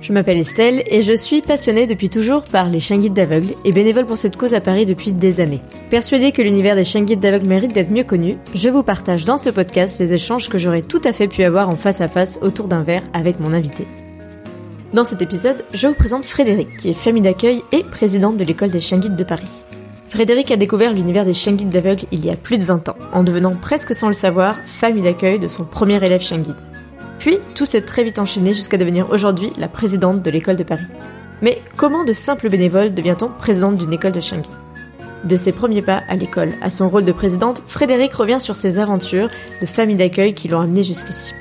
Je m'appelle Estelle et je suis passionnée depuis toujours par les chiens guides d'aveugles et bénévole pour cette cause à Paris depuis des années. Persuadée que l'univers des chiens guides d'aveugles mérite d'être mieux connu, je vous partage dans ce podcast les échanges que j'aurais tout à fait pu avoir en face à face autour d'un verre avec mon invité. Dans cet épisode, je vous présente Frédéric, qui est famille d'accueil et présidente de l'école des chiens guides de Paris. Frédéric a découvert l'univers des chiens guides d'aveugles il y a plus de 20 ans, en devenant presque sans le savoir famille d'accueil de son premier élève chien guide. Puis, tout s'est très vite enchaîné jusqu'à devenir aujourd'hui la présidente de l'école de Paris. Mais comment de simple bénévole devient-on présidente d'une école de chien De ses premiers pas à l'école à son rôle de présidente, Frédéric revient sur ses aventures de famille d'accueil qui l'ont amené jusqu'ici.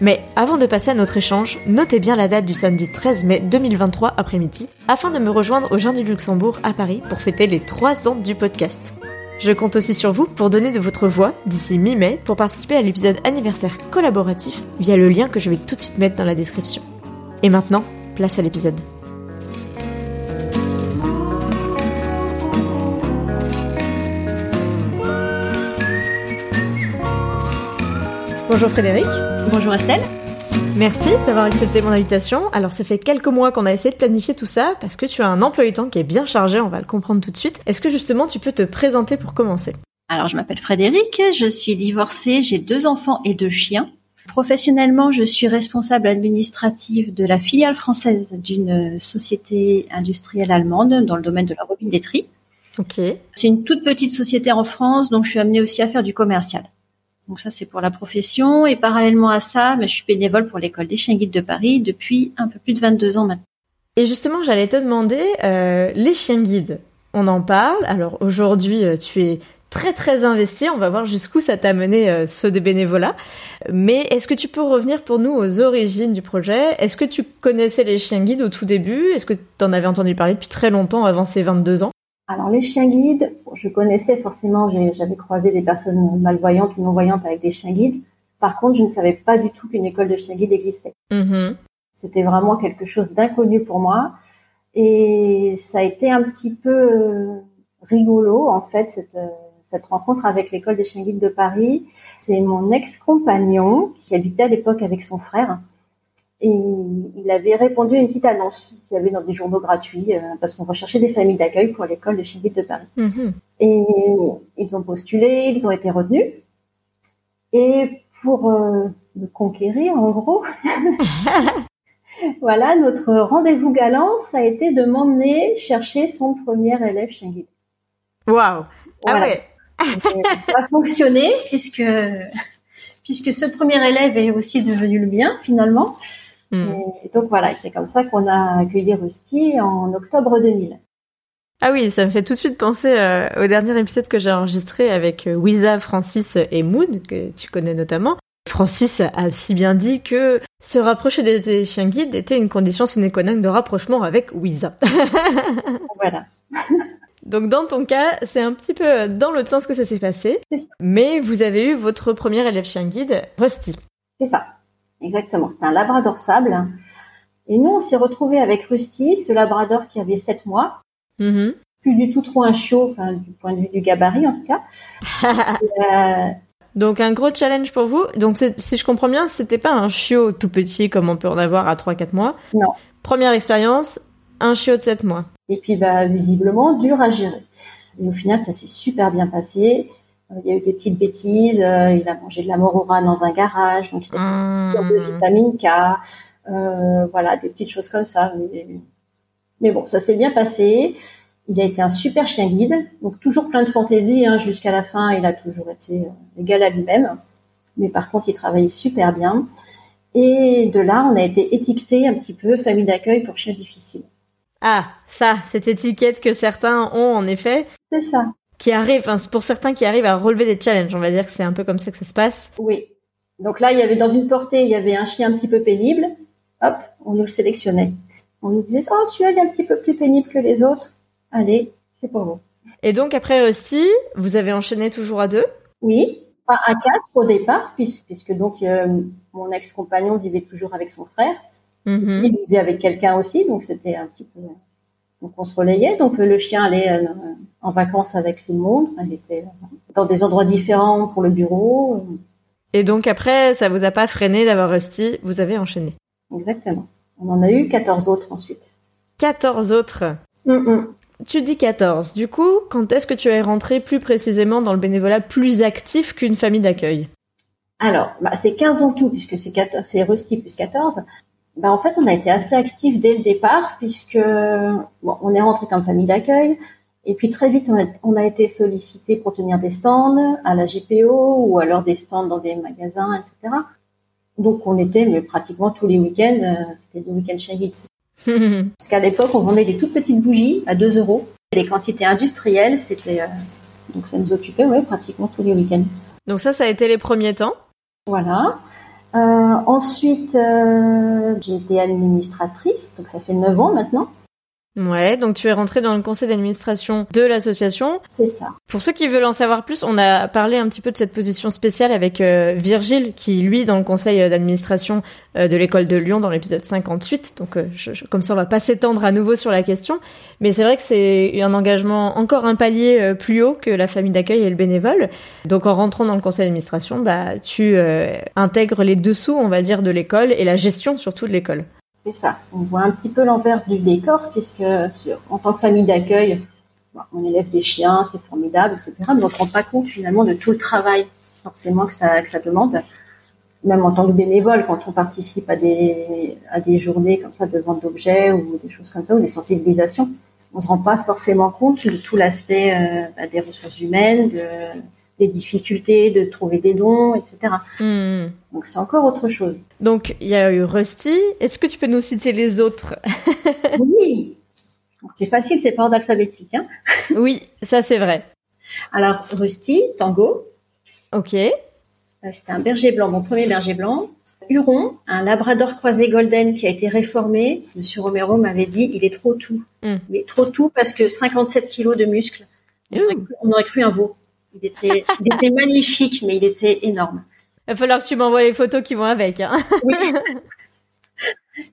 Mais avant de passer à notre échange, notez bien la date du samedi 13 mai 2023 après-midi, afin de me rejoindre au Jardin du Luxembourg à Paris pour fêter les 3 ans du podcast. Je compte aussi sur vous pour donner de votre voix d'ici mi-mai pour participer à l'épisode anniversaire collaboratif via le lien que je vais tout de suite mettre dans la description. Et maintenant, place à l'épisode. Bonjour Frédéric. Bonjour Estelle. Merci d'avoir accepté mon invitation. Alors ça fait quelques mois qu'on a essayé de planifier tout ça parce que tu as un emploi du temps qui est bien chargé, on va le comprendre tout de suite. Est-ce que justement tu peux te présenter pour commencer? Alors je m'appelle Frédéric, je suis divorcée, j'ai deux enfants et deux chiens. Professionnellement, je suis responsable administrative de la filiale française d'une société industrielle allemande dans le domaine de la robinetterie. Ok. C'est une toute petite société en France, donc je suis amenée aussi à faire du commercial. Donc ça, c'est pour la profession. Et parallèlement à ça, bah, je suis bénévole pour l'école des chiens guides de Paris depuis un peu plus de 22 ans maintenant. Et justement, j'allais te demander, euh, les chiens guides, on en parle. Alors aujourd'hui, euh, tu es très très investi. On va voir jusqu'où ça t'a mené euh, ce des bénévolats. Mais est-ce que tu peux revenir pour nous aux origines du projet? Est-ce que tu connaissais les chiens guides au tout début? Est-ce que tu en avais entendu parler depuis très longtemps avant ces 22 ans? Alors les chiens guides, je connaissais forcément, j'avais croisé des personnes malvoyantes ou non-voyantes avec des chiens guides. Par contre, je ne savais pas du tout qu'une école de chiens guides existait. Mm-hmm. C'était vraiment quelque chose d'inconnu pour moi. Et ça a été un petit peu euh, rigolo, en fait, cette, euh, cette rencontre avec l'école des chiens guides de Paris. C'est mon ex-compagnon qui habitait à l'époque avec son frère et il avait répondu à une petite annonce qu'il y avait dans des journaux gratuits euh, parce qu'on recherchait des familles d'accueil pour l'école de Chimie de Paris. Mm-hmm. Et ils ont postulé, ils ont été retenus. Et pour euh, me conquérir, en gros, voilà, notre rendez-vous galant, ça a été de m'emmener chercher son premier élève chien guide. Waouh Ah ouais Ça a fonctionné puisque puisque ce premier élève est aussi devenu le mien finalement. Et donc voilà, c'est comme ça qu'on a accueilli Rusty en octobre 2000. Ah oui, ça me fait tout de suite penser euh, au dernier épisode que j'ai enregistré avec euh, Wiza, Francis et Mood, que tu connais notamment. Francis a si bien dit que se rapprocher des, chiens guides était une condition sine qua non de rapprochement avec Wiza. voilà. Donc dans ton cas, c'est un petit peu dans l'autre sens que ça s'est passé, mais vous avez eu votre premier élève chien guide, Rusty. C'est ça. Exactement, c'était un labrador sable. Et nous, on s'est retrouvés avec Rusty, ce labrador qui avait 7 mois. Mm-hmm. Plus du tout trop un chiot, enfin, du point de vue du gabarit en tout cas. Euh, Donc un gros challenge pour vous. Donc si je comprends bien, c'était pas un chiot tout petit comme on peut en avoir à 3-4 mois. Non. Première expérience, un chiot de 7 mois. Et puis bah, visiblement dur à gérer. Et au final, ça s'est super bien passé. Il y a eu des petites bêtises, il a mangé de la morora dans un garage, donc il a mmh. de vitamine K, voilà, des petites choses comme ça. Mais, bon, ça s'est bien passé. Il a été un super chien guide, donc toujours plein de fantaisie hein, jusqu'à la fin. Il a toujours été égal à lui-même, mais par contre, il travaillait super bien. Et de là, on a été étiqueté un petit peu famille d'accueil pour chiens difficiles. Ah, ça, cette étiquette que certains ont en effet. C'est ça. Qui arrive, enfin, pour certains qui arrivent à relever des challenges, on va dire que c'est un peu comme ça que ça se passe. Oui. Donc là, il y avait dans une portée, il y avait un chien un petit peu pénible. Hop, on nous le sélectionnait. On nous disait, oh, celui-là, il est un petit peu plus pénible que les autres. Allez, c'est pour vous. Et donc, après Rusty, vous avez enchaîné toujours à deux? Oui. Enfin, à quatre au départ, puisque, puisque donc, euh, mon ex-compagnon vivait toujours avec son frère. Mm-hmm. Il vivait avec quelqu'un aussi, donc c'était un petit peu. Donc on se relayait. Donc le chien allait euh, en vacances avec tout le monde. Elle était dans des endroits différents pour le bureau. Et donc après, ça vous a pas freiné d'avoir Rusty Vous avez enchaîné. Exactement. On en a eu 14 autres ensuite. 14 autres. Mm Tu dis 14. Du coup, quand est-ce que tu es rentré plus précisément dans le bénévolat plus actif qu'une famille d'accueil? Alors, bah, c'est 15 en tout, puisque c'est Rusty plus 14. Ben, en fait, on a été assez actifs dès le départ puisque bon, on est rentré comme famille d'accueil et puis très vite on a, été sollicité pour tenir des stands à la GPO ou alors des stands dans des magasins, etc. Donc on était mais pratiquement tous les week-ends, euh, c'était des week-ends chez Parce qu'à l'époque, on vendait des toutes petites bougies à 2 euros. Les quantités industrielles, c'était euh, donc ça nous occupait ouais, pratiquement tous les week-ends. Donc ça, ça a été les premiers temps. Voilà. Euh, ensuite, euh, j'ai été administratrice, donc ça fait 9 ans maintenant. Ouais, donc tu es rentrée dans le conseil d'administration de l'association. C'est ça. Pour ceux qui veulent en savoir plus, on a parlé un petit peu de cette position spéciale avec euh, Virgile, qui lui, dans le conseil euh, d'administration euh, de l'école de Lyon, dans l'épisode 58. Donc, comme ça, on va pas s'étendre à nouveau sur la question. Mais c'est vrai que c'est un engagement encore un palier plus haut que la famille d'accueil et le bénévole. Donc, en rentrant dans le conseil d'administration, bah, tu intègres les dessous, on va dire, de l'école et la gestion surtout de l'école. C'est ça. On voit un petit peu l'envers du décor, puisque en tant que famille d'accueil, on élève des chiens, c'est formidable, etc. Mais on se rend pas compte finalement de tout le travail forcément que ça, que ça demande. Même en tant que bénévole, quand on participe à des, à des journées comme ça de vente d'objets ou des choses comme ça, ou des sensibilisations, on se rend pas forcément compte de tout l'aspect euh, bah, des ressources humaines, de, des difficultés de trouver des dons, etc. Hmm. Donc c'est encore autre chose. Donc il y a eu Rusty. Est-ce que tu peux nous citer les autres? Oui. C'est facile, c'est pas ordre alphabétique. Hein oui, ça c'est vrai. Alors Rusty, Tango. Ok. C'était un berger blanc, mon premier berger blanc. Huron, un labrador croisé golden qui a été réformé. Monsieur Romero m'avait dit, il est trop tout. Hmm. Il est trop tout parce que 57 kilos de muscles. on aurait cru un veau. Il était, il était magnifique, mais il était énorme. Il va falloir que tu m'envoies les photos qui vont avec. Hein. oui.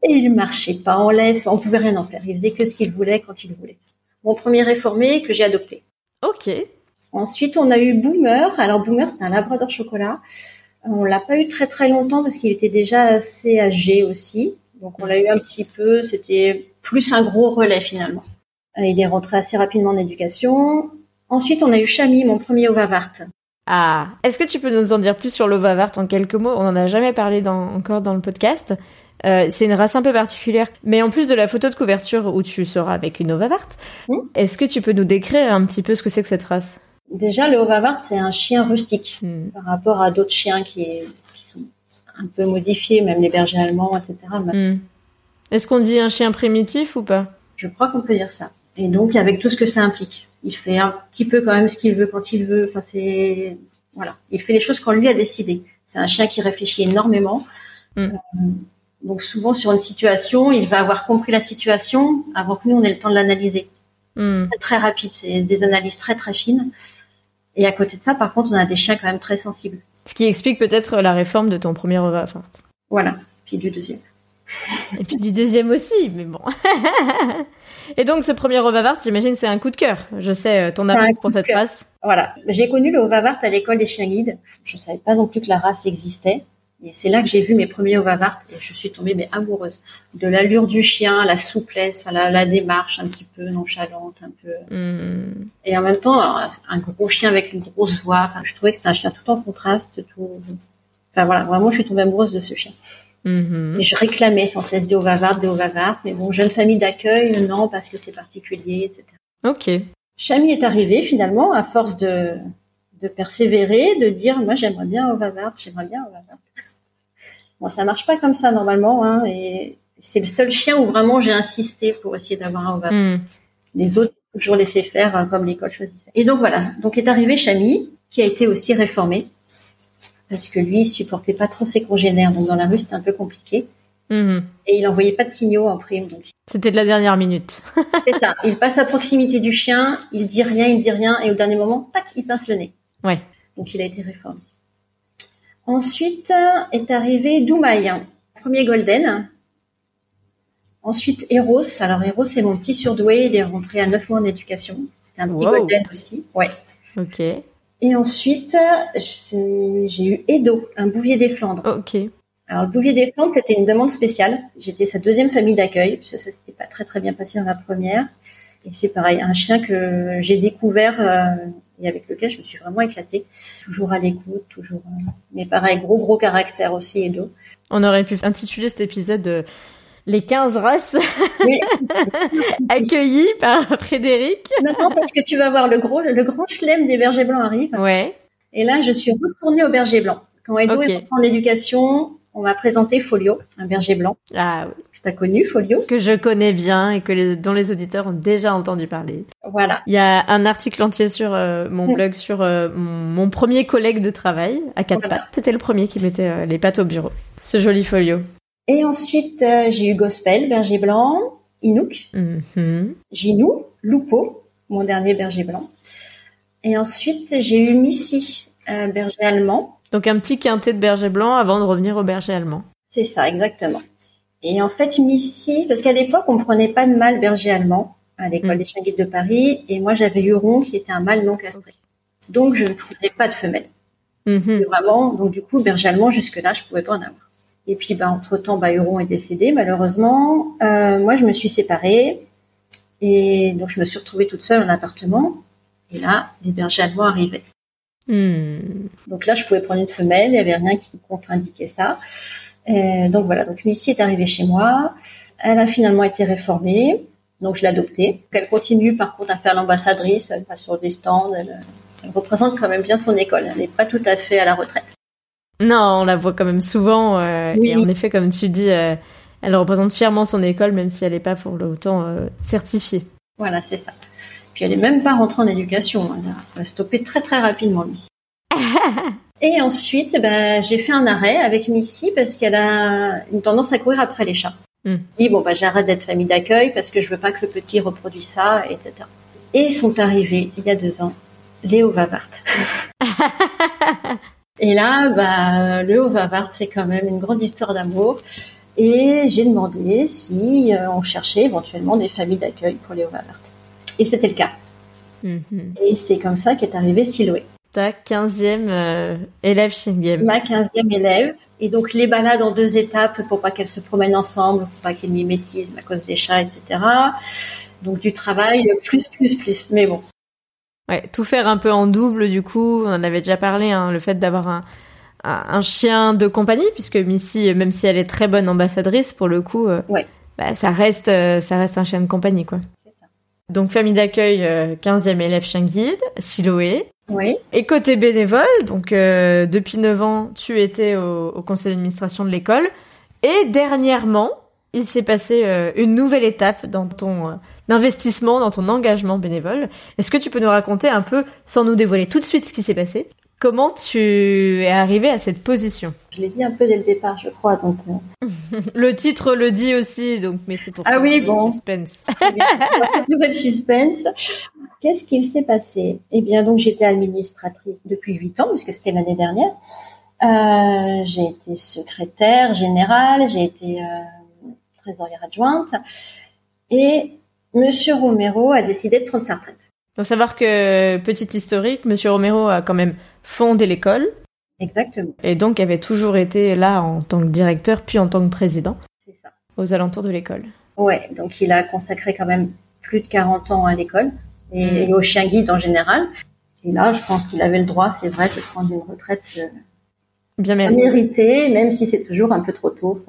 Et il marchait pas en laisse, on pouvait rien en faire. Il faisait que ce qu'il voulait quand il voulait. Mon premier réformé que j'ai adopté. Ok. Ensuite, on a eu Boomer. Alors Boomer, c'est un labrador chocolat. On l'a pas eu très très longtemps parce qu'il était déjà assez âgé aussi. Donc on l'a eu un petit peu. C'était plus un gros relais finalement. Il est rentré assez rapidement en éducation. Ensuite, on a eu Chami, mon premier Ovavart. Ah, est-ce que tu peux nous en dire plus sur l'Ovavart en quelques mots? On n'en a jamais parlé dans, encore dans le podcast. Euh, c'est une race un peu particulière. Mais en plus de la photo de couverture où tu seras avec une Ovavart, est-ce que tu peux nous décrire un petit peu ce que c'est que cette race? Déjà, le Ovavart, c'est un chien rustique hmm. par rapport à d'autres chiens qui, sont un peu modifiés, même les bergers allemands, etc. Hmm. Est-ce qu'on dit un chien primitif ou pas? Je crois qu'on peut dire ça. Et donc, avec tout ce que ça implique il fait un petit peu quand même ce qu'il veut quand il veut. Enfin, c'est voilà, il fait les choses quand lui a décidé. C'est un chien qui réfléchit énormément. Mm. Euh, donc souvent sur une situation, il va avoir compris la situation avant que nous on ait le temps de l'analyser. Mm. C'est très rapide, c'est des analyses très très fines. Et à côté de ça, par contre, on a des chiens quand même très sensibles. Ce qui explique peut-être la réforme de ton premier Enfin... Voilà, puis du deuxième. Et puis du deuxième aussi, mais bon. Et donc, ce premier Ovavart, j'imagine, c'est un coup de cœur. Je sais euh, ton amour pour cette race. Voilà. J'ai connu le Ovavart à l'école des chiens guides. Je savais pas non plus que la race existait. Et c'est là que j'ai vu mes premiers Ovavart et je suis tombée mais amoureuse de l'allure du chien, la souplesse, la, la, démarche un petit peu nonchalante, un peu. Mm. Et en même temps, un, gros chien avec une grosse voix. Enfin, je trouvais que c'était un chien tout en contraste, tout. Enfin voilà, vraiment, je suis tombée amoureuse de ce chien. Mm-hmm. Et je réclamais sans cesse des Ovavart, des Ovavart, mais bon, jeune famille d'accueil, non, parce que c'est particulier, etc. Ok. Chami est arrivé finalement à force de, de persévérer, de dire moi j'aimerais bien Ovavart, j'aimerais bien Ovavart. Bon, ça marche pas comme ça normalement, hein, et c'est le seul chien où vraiment j'ai insisté pour essayer d'avoir un Ovavart. Hmm. Les autres toujours laissé faire hein, comme l'école choisissait. Et donc voilà, donc est arrivé Chami, qui a été aussi réformé parce que lui il supportait pas trop ses congénères, donc dans la rue c'était un peu compliqué. Hmm. Et il envoyait pas de signaux en prime, donc. C'était de la dernière minute. c'est ça. Il passe à proximité du chien, il dit rien, il dit rien, et au dernier moment, tac, il pince le nez. Ouais. Donc il a été réformé. Ensuite est arrivé Doumaï, premier Golden. Ensuite Eros. Alors Eros c'est mon petit surdoué, il est rentré à 9 mois en éducation. C'est un petit Golden aussi. Ouais. Ok. Et ensuite j'ai eu Edo, un bouvier des Flandres. Ok. Alors le bouvier des Flandres c'était une demande spéciale. J'étais sa deuxième famille d'accueil parce que ça s'était pas très très bien passé dans la première. Et c'est pareil, un chien que j'ai découvert euh, et avec lequel je me suis vraiment éclatée. Toujours à l'écoute, toujours. Euh, mais pareil, gros gros caractère aussi, Edo. On aurait pu intituler cet épisode euh, les 15 races oui. accueillies par Frédéric. Non, parce que tu vas voir le gros, le grand chelem des bergers blancs arrive. Ouais. Et là, je suis retournée au berger blanc. Quand Edo est en éducation, on m'a présenté Folio, un berger blanc. Ah oui. Tu as connu Folio Que je connais bien et que les, dont les auditeurs ont déjà entendu parler. Voilà. Il y a un article entier sur euh, mon mm. blog sur euh, mon, premier collègue de travail à quatre pattes. C'était le premier qui mettait euh, les pattes au bureau. Ce joli Folio. Et ensuite, j'ai eu Gospel, berger blanc, Inouk, mm Ginou, Lupo, mon dernier berger blanc. Et ensuite, j'ai eu Missy, un berger allemand. Donc un petit quintet de berger blanc avant de revenir au berger allemand. C'est ça, exactement. Et en fait, Missy, parce qu'à l'époque, on prenait pas de mâle berger allemand à l'école mm. des chiens guides de Paris, et moi j'avais Huron qui était un mâle non castré. Donc je ne trouvais pas de femelle. Mm-hmm. Vraiment, donc du coup, berger allemand, jusque-là, je pouvais pas en avoir. Et puis, bah, entre-temps, bah, Huron est décédé, malheureusement. Euh, moi, je me suis séparée, et donc je me suis retrouvée toute seule en appartement, et là, les bergers allemands arrivaient. Mm. Donc là, je pouvais prendre une femelle, il n'y avait rien qui contre-indiquait ça. Donc voilà, donc Missy est arrivée chez moi. Elle a finalement été réformée, donc je l'ai adoptée. Elle continue par contre à faire l'ambassadrice, elle passe sur des stands, elle, représente quand même bien son école. Elle n'est pas tout à fait à la retraite. Non, on la voit quand même souvent. Euh, et en effet, comme tu dis, euh, elle représente fièrement son école, même si elle n'est pas pour autant certifiée. Voilà, c'est ça. Puis elle n'est même pas rentrée en éducation. Elle a stoppé très très rapidement, Missy. Et ensuite, ben, j'ai fait un arrêt avec Missy parce qu'elle a une tendance à courir après les chats. Mm. dit bon, ben, j'arrête d'être famille d'accueil parce que je veux pas que le petit reproduise ça, etc. Et sont arrivés il y a deux ans Léo Vavart. et là, bah, Léo Vavart, c'est quand même une grande histoire d'amour. Et j'ai demandé si euh, on cherchait éventuellement des familles d'accueil pour Léo Vavart. Et c'était le cas. Mm-hmm. Et c'est comme ça qu'est arrivé Siloé ta 15e euh, élève Shingem. Ma 15e élève. Et donc les balades en deux étapes pour pas qu'elles se promènent ensemble, pour pas qu'elles mimétisent à cause des chats, etc. Donc du travail plus, plus, plus. Mais bon. Ouais, tout faire un peu en double, du coup, on en avait déjà parlé, hein, le fait d'avoir un, un, chien de compagnie, puisque Missy, même si elle est très bonne ambassadrice, pour le coup, euh, ouais. bah, ça reste, euh, ça reste un chien de compagnie, quoi. Donc famille d'accueil, 15e élève chien guide, Siloé. Oui. Et côté bénévole, donc euh, depuis 9 ans, tu étais au, conseil d'administration de l'école. Et dernièrement, il s'est passé euh, une nouvelle étape dans ton euh, investissement, dans ton engagement bénévole. Est-ce que tu peux nous raconter un peu, sans nous dévoiler tout de suite ce qui s'est passé, comment tu es arrivé à cette position? Je l'ai dit un peu dès le départ, je crois. Donc le titre le dit aussi, donc mais c'est pour ah oui bon suspense. Nouvelle suspense. Qu'est-ce qu'il s'est passé? Eh bien, donc j'étais administratrice depuis huit ans, puisque c'était l'année dernière. Euh, j'ai été secrétaire générale, j'ai été euh, trésorière adjointe, et Monsieur Romero a décidé de prendre sa retraite. Faut savoir que petite historique, Monsieur Romero a quand même fondé l'école. Exactement. Et donc avait toujours été là en tant que directeur, puis en tant que président. C'est ça. Aux alentours de l'école. Ouais, donc il a consacré quand même plus de 40 ans à l'école et, mm. au chien guide en général. Et là, je pense qu'il avait le droit, c'est vrai, de prendre une retraite euh, bien méritée, même si c'est toujours un peu trop tôt.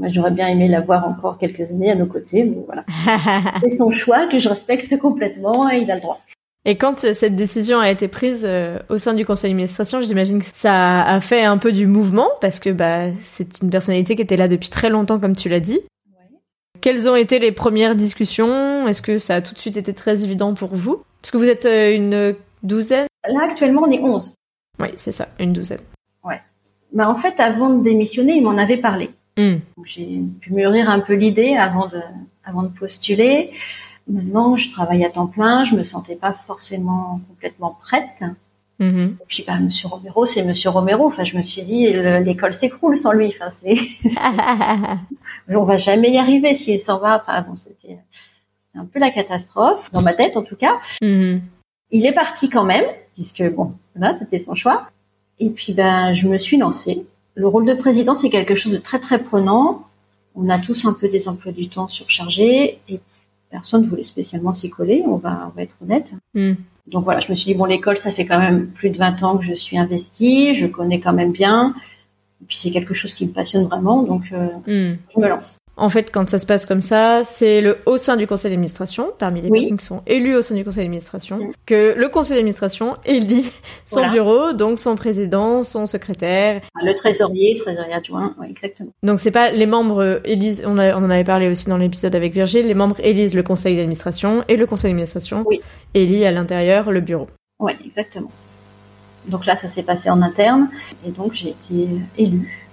Moi, j'aurais bien aimé l'avoir encore quelques années à nos côtés, mais voilà. c'est son choix que je respecte complètement et il a le droit. Et quand euh, cette décision a été prise euh, au sein du conseil d'administration, j'imagine que ça a fait un peu du mouvement parce que bah c'est une personnalité qui était là depuis très longtemps, comme tu l'as dit. Quelles ont été les premières discussions? Est-ce que ça a tout de suite été très évident pour vous? Parce que vous êtes euh, une douzaine Là, actuellement, on est onze. Oui, c'est ça, une douzaine. Ouais. Bah, en fait, avant de démissionner, il m'en avait parlé. Hmm. J'ai pu mûrir un peu l'idée avant de, avant de postuler. Maintenant, je travaille à temps plein, je me sentais pas forcément complètement prête. Mm-hmm. Et puis, bah, Monsieur Romero, c'est Monsieur Romero. Enfin, je me suis dit, l'école s'écroule sans lui. Enfin, c'est, on va jamais y arriver s'il s'en va. Enfin, bon, c'était un peu la catastrophe dans ma tête, en tout cas. Mm-hmm. Il est parti quand même, puisque bon, là, c'était son choix. Et puis, ben, je me suis lancée. Le rôle de président, c'est quelque chose de très très prenant. On a tous un peu des emplois du temps surchargés et personne ne voulait spécialement s'y coller. On va, on va être honnête. Mm donc voilà, je me suis dit, bon, l'école, ça fait quand même plus de 20 ans que je suis investie, je connais quand même bien, et puis c'est quelque chose qui me passionne vraiment, donc euh, hmm. je me lance. En fait, quand ça se passe comme ça, c'est le au sein du conseil d'administration, parmi les personnes qui sont élues au sein du conseil d'administration, que le conseil d'administration élit son bureau, donc son président, son secrétaire. Ah, le trésorier, trésorier adjoint, oui, exactement. Donc c'est pas les membres élisent, on, on, en avait parlé aussi dans l'épisode avec Virgile, les membres élisent le conseil d'administration et le conseil d'administration élit à l'intérieur le bureau. Oui, exactement. Donc là, ça s'est passé en interne et donc j'ai été élue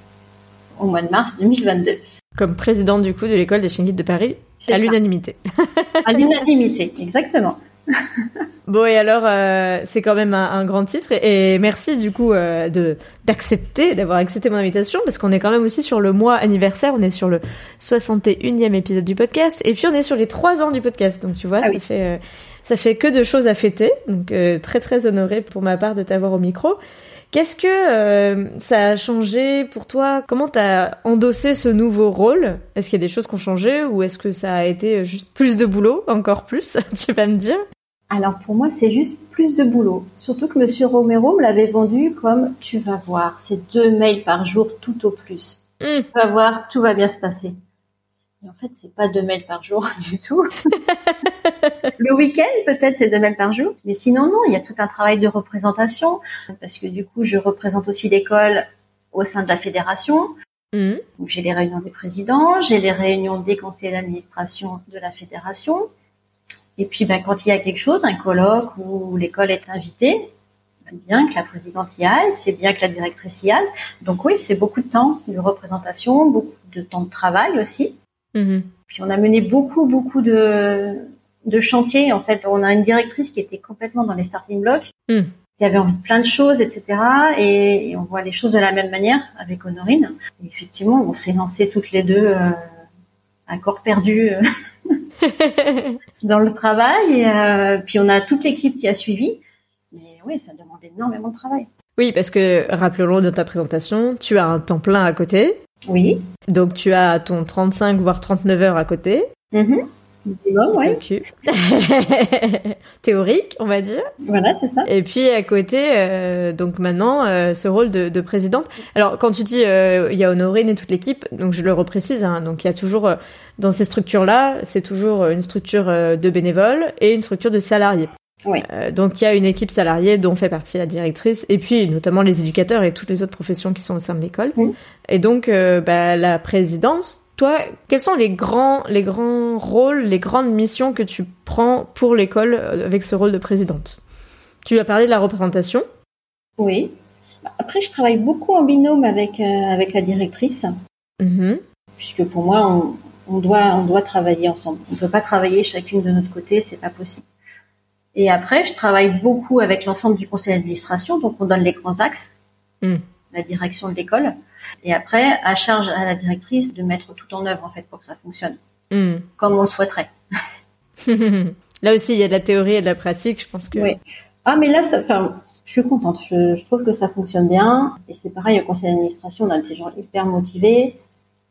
au mois de mars 2022 comme présidente du coup de l'école des chiens de Paris à l'unanimité. à l'unanimité, exactement. bon et alors euh, c'est quand même un, grand titre et, merci du coup euh, de d'accepter d'avoir accepté mon invitation parce qu'on est quand même aussi sur le mois anniversaire on est sur le 61e épisode du podcast et puis on est sur les 3 ans du podcast. Donc tu vois ah ça fait euh, ça fait que de choses à fêter. Donc très très honoré pour ma part de t'avoir au micro Qu'est-ce que euh, ça a changé pour toi? Comment t'as endossé ce nouveau rôle? Est-ce qu'il y a des choses qui ont changé ou est-ce que ça a été juste plus de boulot, encore plus Tu vas me dire? Alors pour moi, c'est juste plus de boulot. Surtout que Monsieur Romero me l'avait vendu comme tu vas voir, c'est deux mails par jour tout au plus. Hmm. Tu vas voir, tout va bien se passer. En fait, c'est pas deux mails par jour du tout. le week-end, peut-être, c'est deux mails par jour. Mais sinon, non, il y a tout un travail de représentation. Parce que du coup, je représente aussi l'école au sein de la fédération. Mmh. Donc, j'ai les réunions des présidents, j'ai les réunions des conseils d'administration de la fédération. Et puis, ben, quand il y a quelque chose, un colloque où l'école est invitée, c'est bien que la présidente y aille, c'est bien que la directrice y aille. Donc oui, c'est beaucoup de temps de représentation, beaucoup de temps de travail aussi. Mhm. Puis on a mené beaucoup, beaucoup de, de chantiers. En fait, on a une directrice qui était complètement dans les starting blocks, mhm. qui avait envie de plein de choses, etc. Et, on voit les choses de la même manière avec Honorine. effectivement, on s'est lancé toutes les deux euh, à corps perdu euh, dans le travail. Et, euh, puis on a toute l'équipe qui a suivi. Mais oui, ça demande énormément de travail. Oui, parce que rappelons-le de ta présentation, tu as un temps plein à côté. Oui. Donc tu as ton 35 voire 39 heures à côté. Mm Théorique, on va dire. Voilà, c'est ça. Et puis à côté, euh, donc maintenant, euh, ce rôle de, de, présidente. Alors quand tu dis euh, il y a Honorine et toute l'équipe, donc je le reprécise, hein, donc il y a toujours dans ces structures-là, c'est toujours une structure de bénévoles et une structure de salariés. Euh, donc il y a une équipe salariée dont fait partie la directrice et puis notamment les éducateurs et toutes les autres professions qui sont au sein de l'école. Et donc euh, bah, la présidence, toi, quels sont les grands, les grands rôles, les grandes missions que tu prends pour l'école euh, avec ce rôle de présidente? Tu as parlé de la représentation. Oui. Après, je travaille beaucoup en binôme avec avec la directrice, mm-hmm. puisque pour moi, on, on, doit on doit travailler ensemble. On ne peut pas travailler chacune de notre côté, c'est pas possible. Et après, je travaille beaucoup avec l'ensemble du conseil d'administration, donc on donne les grands axes, hmm. la direction de l'école. Et après, à charge à la directrice de mettre tout en œuvre en fait pour que ça fonctionne, hmm. comme on le souhaiterait. là aussi, il y a de la théorie et de la pratique, je pense que. Oui. Ah, mais là, ça, Je suis contente. Je, trouve que ça fonctionne bien. Et c'est pareil au conseil d'administration, on a des gens hyper motivés.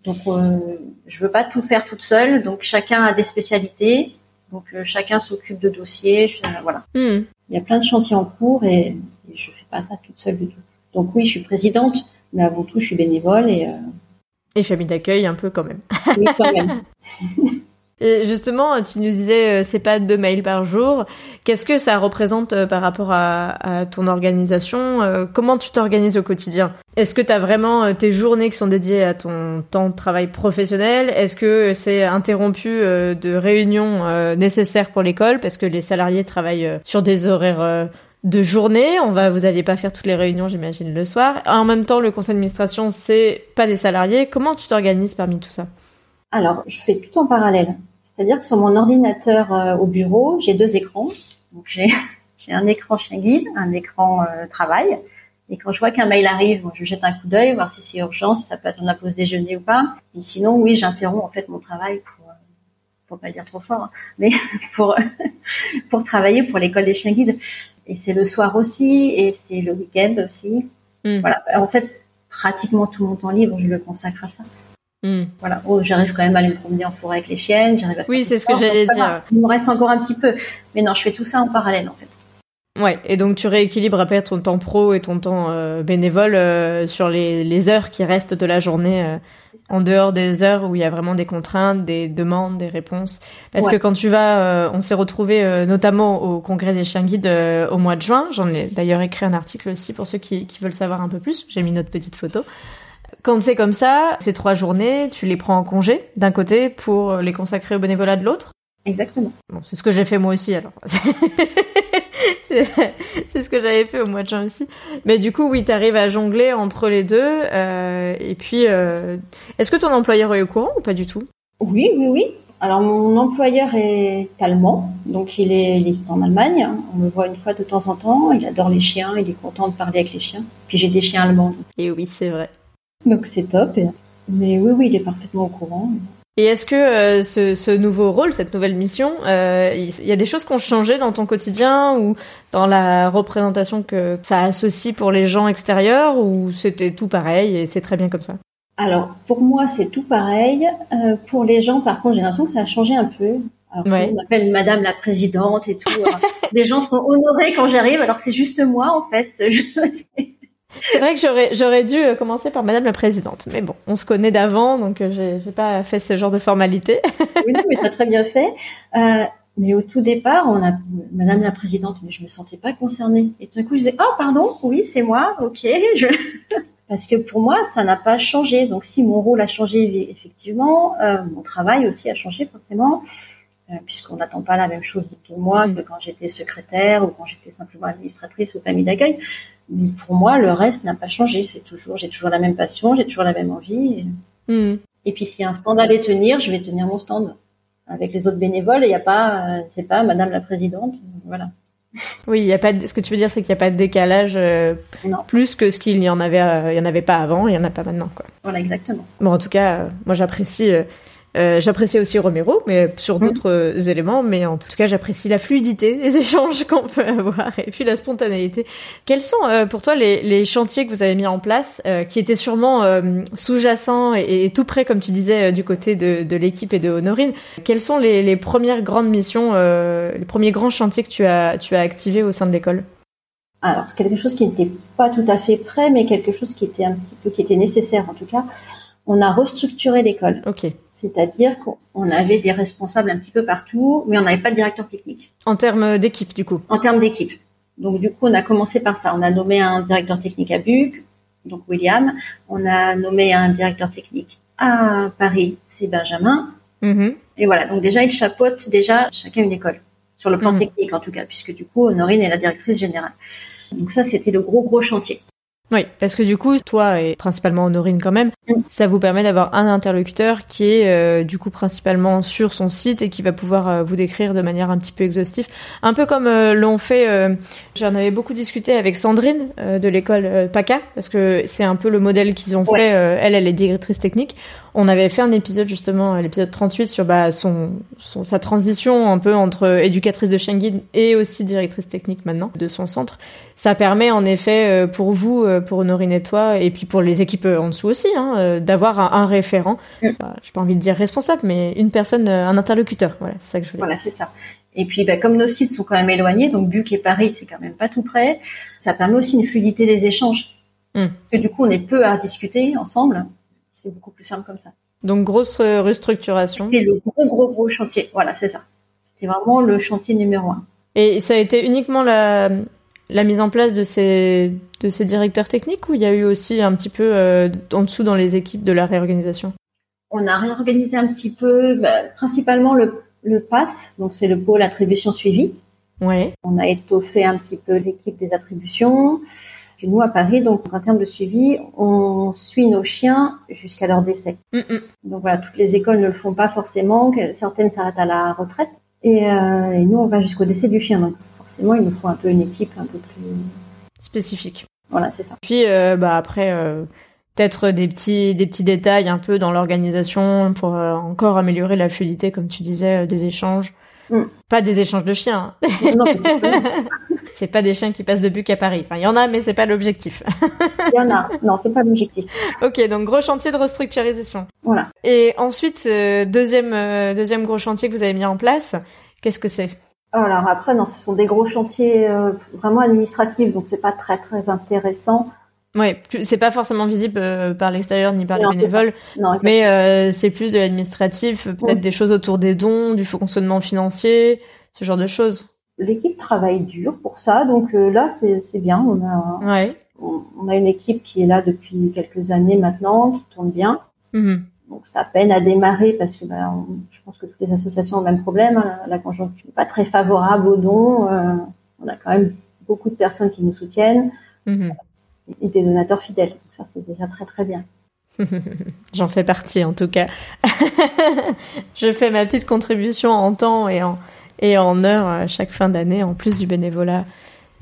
Donc, euh, je veux pas tout faire toute seule. Donc, chacun a des spécialités. Donc, euh, chacun s'occupe de dossiers. voilà. Hmm. Il y a plein de chantiers en cours et, et je fais pas ça toute seule du tout. Donc, oui, je suis présidente, mais avant tout, je suis bénévole et. Euh... Et famille d'accueil un peu quand même. Oui, quand même. Et justement, tu nous disais, euh, c'est pas deux mails par jour. Qu'est-ce que ça représente euh, par rapport à, ton organisation euh, Comment tu t'organises au quotidien? Est-ce que tu as vraiment tes journées qui sont dédiées à ton temps de travail professionnel? Est-ce que c'est interrompu de réunions nécessaires pour l'école? Parce que les salariés travaillent sur des horaires de journée. On va, vous allez pas faire toutes les réunions, j'imagine, le soir. En même temps, le conseil d'administration, c'est pas des salariés. Comment tu t'organises parmi tout ça? Alors, je fais tout en parallèle. C'est-à-dire que sur mon ordinateur euh, au bureau, j'ai deux écrans. Donc, j'ai, un écran chien guide, un écran euh, travail. Et quand je vois qu'un mail arrive, je jette un coup d'œil, voir si c'est urgent, si ça peut être dans la pause déjeuner ou pas. Et sinon, oui, j'interromps en fait mon travail pour, euh, pour pas dire trop fort, hein, mais pour pour travailler pour l'école des chiens guides. Et c'est le soir aussi, et c'est le week-end aussi. Hmm. Voilà. En fait, pratiquement tout mon temps libre, je le consacre à ça. Hmm. Voilà, oh, j'arrive quand même à aller me promener en forêt avec les chiennes. J'arrive à oui, c'est ce que j'allais dire. Il me reste encore un petit peu, mais non, je fais tout ça en parallèle en fait. Ouais, et donc tu rééquilibres après ton temps pro et ton temps euh, bénévole euh, sur les, les, heures qui restent de la journée, euh, en dehors des heures où il y a vraiment des contraintes, des demandes, des réponses. Parce que quand tu vas, on s'est retrouvé notamment au congrès des chiens guides au mois de juin. J'en ai d'ailleurs écrit un article aussi pour ceux qui, qui veulent savoir un peu plus. J'ai mis notre petite photo. Quand c'est comme ça, ces trois journées, tu les prends en congé d'un côté pour les consacrer au bénévolat de l'autre Exactement. Bon, c'est ce que j'ai fait moi aussi alors. c'est ce que j'avais fait au mois de juin aussi. Mais du coup, oui, tu arrives à jongler entre les deux. Euh, et puis, euh, est-ce que ton employeur est au courant ou pas du tout? Oui, oui, oui. Alors mon employeur est allemand, donc il est, il est en Allemagne. On me voit une fois de temps en temps. Il adore les chiens, il est content de parler avec les chiens. Puis j'ai des chiens allemands. Et oui, c'est vrai. Donc c'est top. Mais oui, oui, il est parfaitement au courant. Et est-ce que euh, ce, ce, nouveau rôle, cette nouvelle mission, euh, il y a des choses qui ont changé dans ton quotidien ou dans la représentation que ça associe pour les gens extérieurs ou c'était tout pareil et c'est très bien comme ça? Alors pour moi c'est tout pareil. Euh, pour les gens par contre j'ai l'impression que ça a changé un peu. Alors, On m'appelle Madame la Présidente et tout. les gens sont honorés quand j'arrive alors que c'est juste moi en fait. Je... C'est vrai que j'aurais j'aurais dû euh, commencer par Madame la Présidente, mais bon, on se connaît d'avant, donc euh, j'ai j'ai pas fait ce genre de formalité. oui, mais t'as très bien fait. Euh, mais au tout départ, on a Madame la Présidente, mais je me sentais pas concernée. Et tout d'un coup, je disais oh pardon, oui c'est moi, ok. Je... Parce que pour moi, ça n'a pas changé. Donc si mon rôle a changé effectivement, euh, mon travail aussi a changé forcément. Puisqu'on n'attend pas la même chose de moi que quand j'étais secrétaire ou quand j'étais simplement administratrice ou famille d'accueil. Mais pour moi, le reste n'a pas changé. C'est toujours, j'ai toujours la même passion, j'ai toujours la même envie. Et, hmm. et puis s'il y a un stand à aller tenir, je vais tenir mon stand avec les autres bénévoles. Il n'y a pas, euh, c'est pas Madame la présidente, voilà. Oui, il y a pas. De, ce que tu veux dire, c'est qu'il n'y a pas de décalage euh, plus que ce qu'il y en avait. il y en avait pas avant, il y en a pas maintenant, quoi. Voilà, exactement. Bon, en tout cas, moi j'apprécie euh, j'apprécie aussi Romero, mais sur mm. d'autres euh, éléments. Mais en tout cas, j'apprécie la fluidité des échanges qu'on peut avoir et puis la spontanéité. Quels sont euh, pour toi les, les, chantiers que vous avez mis en place, qui étaient sûrement sous-jacents et, tout près, comme tu disais, du côté de, de l'équipe et de Honorine? Quelles sont les, les premières grandes missions, les premiers grands chantiers que tu as, tu as activés au sein de l'école? Alors, quelque chose qui n'était pas tout à fait prêt, mais quelque chose qui était un petit peu, qui était nécessaire en tout cas. On a restructuré l'école. Ok. C'est-à-dire qu'on avait des responsables un petit peu partout, mais on n'avait pas de directeur technique. En termes d'équipe, du coup En termes d'équipe. Donc, du coup, on a commencé par ça. On a nommé un directeur technique à Buc, donc William. On a nommé un directeur technique à Paris, c'est Benjamin. Mm-hmm. Et voilà, donc déjà, ils chapeautent déjà chacun une école, sur le plan mm. technique en tout cas, puisque du coup, Honorine est la directrice générale. Donc ça, c'était le gros, gros chantier. Oui, parce que du coup, toi et principalement Honorine quand même, mm. ça vous permet d'avoir un interlocuteur qui est euh, du coup principalement sur son site et qui va pouvoir euh, vous décrire de manière un petit peu exhaustive, un peu comme euh, l'ont fait. J'en avais beaucoup discuté avec Sandrine de l'école PACA parce que c'est un peu le modèle qu'ils ont fait. elle, elle est directrice technique. On avait fait un épisode justement, l'épisode 38, sur bah, son, son, sa transition un peu entre éducatrice de guide et aussi directrice technique maintenant de son centre. Ça permet en effet euh, pour vous, euh, pour Honorine et toi, et puis pour les équipes en dessous aussi, hein, d'avoir un, référent. Mm. Bah, J'ai pas envie de dire responsable, mais une personne, un interlocuteur. Voilà, c'est ça que je voulais Voilà, c'est ça. Et puis, bah, comme nos sites sont quand même éloignés, donc Buc et Paris, c'est quand même pas tout près, ça permet aussi une fluidité des échanges. Mm. Que du coup, on est peu à discuter ensemble c'est beaucoup plus simple comme ça. Donc grosse euh, restructuration. C'est le gros gros gros chantier. Voilà, c'est ça. C'est vraiment le chantier numéro un. Et ça a été uniquement la, la mise en place de ces de ces directeurs techniques ou il y a eu aussi un petit peu euh, en dessous dans les équipes de la réorganisation? On a réorganisé un petit peu, bah, principalement le, le PASS, donc c'est le pôle attribution suivi. Ouais. On a étoffé un petit peu l'équipe des attributions nous, à Paris, donc en termes de suivi, on suit nos chiens jusqu'à leur décès. Mm, mm. Donc voilà, toutes les écoles ne le font pas forcément, certaines s'arrêtent à la retraite, et, euh, et nous, on va jusqu'au décès du chien. Donc forcément, il nous faut un peu une équipe un peu plus spécifique. Voilà, c'est ça. Puis euh, bah après. Euh, peut-être des petits des petits détails un peu dans l'organisation pour encore améliorer la fluidité comme tu disais des échanges mm. pas des échanges de chiens hein. non, c'est pas des chiens qui passent de Buc à Paris. Enfin, il y en a, mais c'est pas l'objectif. Il y en a. Non, c'est pas l'objectif. ok, donc gros chantier de restructuration. Voilà. Et ensuite, euh, deuxième euh, deuxième gros chantier que vous avez mis en place, qu'est-ce que c'est? Alors après, non, ce sont des gros chantiers euh, vraiment administratifs, donc c'est pas très très intéressant. Ouais, c'est pas forcément visible par l'extérieur ni par les bénévoles, non, mais c'est plus de l'administratif, peut-être des choses autour des dons, du fonctionnement financier, ce genre de choses l'équipe travaille dur pour ça, donc euh, là c'est bien. On a, on, a une équipe qui est là depuis quelques années maintenant, qui tourne bien. Mm-hmm. Donc ça peine à démarrer parce que ben, je pense que toutes les associations ont le même problème. Hein. La conjoncture n'est pas très favorable aux dons. Euh, on a quand même beaucoup de personnes qui nous soutiennent mm-hmm. Et des donateurs fidèles. Donc ça c'est déjà très très bien. J'en fais partie en tout cas. je fais ma petite contribution en temps et en, et en heure euh, chaque fin d'année, en plus du bénévolat.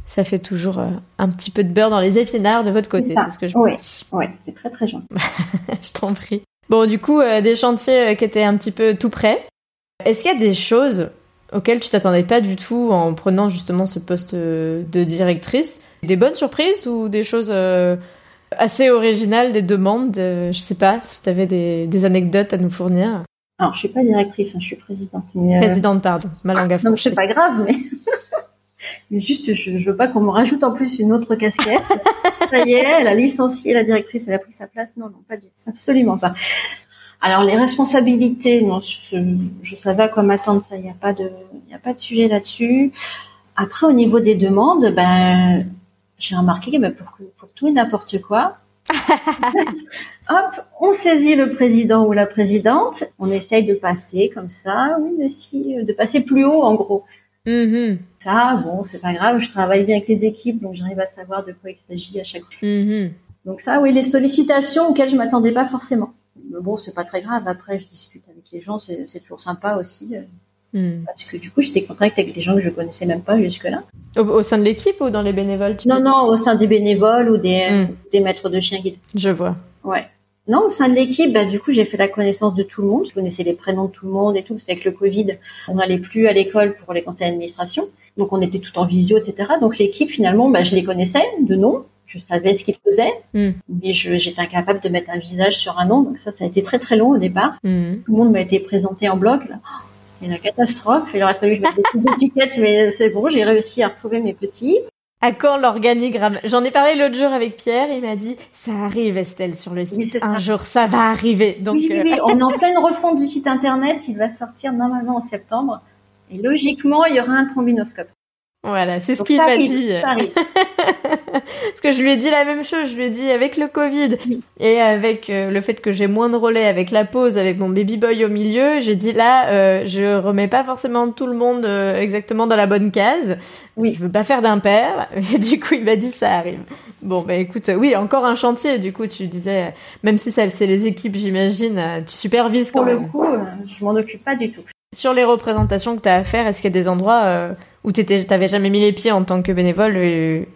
Ça fait toujours euh, un petit peu de beurre dans les épinards de votre côté, c'est ce que je Oui, ouais, c'est très très gentil. je t'en prie. Bon, du coup, euh, des chantiers qui étaient un petit peu tout prêts. Est-ce qu'il y a des choses auxquelles tu t'attendais pas du tout en prenant justement ce poste de directrice Des bonnes surprises ou des choses assez originales, des demandes Je sais pas si tu avais des, des anecdotes à nous fournir? Alors, je suis pas directrice, hein, je suis présidente. Euh, présidente, pardon. Ma langue ah, Non, c'est pas grave, mais... mais juste, je, je veux pas qu'on me rajoute en plus une autre casquette. ça y est, elle a licencié la directrice, elle a pris sa place. Non, non, pas du tout. Absolument pas. Alors, les responsabilités, non, je, je savais à quoi m'attendre, ça, il n'y a pas de, il a pas de sujet là-dessus. Après, au niveau des demandes, ben, j'ai remarqué que ben, pour, pour tout et n'importe quoi, Hop, on saisit le président ou la présidente, on essaye de passer comme ça, oui, mais si, de passer plus haut en gros. Mm-hmm. Ça, bon, c'est pas grave, je travaille bien avec les équipes, donc j'arrive à savoir de quoi il s'agit à chaque fois. Mm-hmm. Donc ça, oui, les sollicitations auxquelles je m'attendais pas forcément. Mais bon, c'est pas très grave. Après, je discute avec les gens, c'est toujours sympa aussi. Euh. Hmm. Parce que du coup, j'étais contact avec des gens que je connaissais même pas jusque-là. Au, sein de l'équipe ou dans les bénévoles Non, non, au sein des bénévoles ou des, hmm. des maîtres de chiens guides. Je vois. Ouais. Non, au sein de l'équipe, bah, du coup, j'ai fait la connaissance de tout le monde. Je connaissais les prénoms de tout le monde et tout. C'était avec le Covid, on n'allait plus à l'école pour les conseils d'administration. Donc, on était tout en visio, etc. Donc, l'équipe, finalement, bah, je les connaissais de nom. Je savais ce qu'ils faisaient, hmm. mais j'étais incapable de mettre un visage sur un nom. Donc, ça, ça a été très, très long au départ. Tout le monde m'a été présenté en bloc. Là c'est une catastrophe. Il aurait fallu que je mette des petites étiquettes, mais c'est bon, j'ai réussi à retrouver mes petits. À quand l'organigramme J'en ai parlé l'autre jour avec Pierre, il m'a dit ça arrive Estelle sur le site. Un jour ça va arriver. Donc oui, oui, on est en pleine refonte du site internet, il va sortir normalement en septembre. Et logiquement, il y aura un trombinoscope. Voilà, c'est ce qu'il m'a dit. Parce que je lui ai dit la même chose, je lui ai dit avec le Covid et avec euh, le fait que j'ai moins de relais avec la pause, avec mon baby boy au milieu, j'ai dit là, euh, je remets pas forcément tout le monde euh, exactement dans la bonne case. Oui. Je veux pas faire d'impair. Et du coup, il m'a dit ça arrive. Bon, bah écoute, oui, encore un chantier. Du coup, tu disais, même si ça, c'est les équipes, j'imagine, tu supervises quand Pour le coup, je m'en occupe pas du tout. Sur les représentations que tu as à faire, est-ce qu'il y a des endroits où tu t'avais jamais mis les pieds en tant que bénévole et,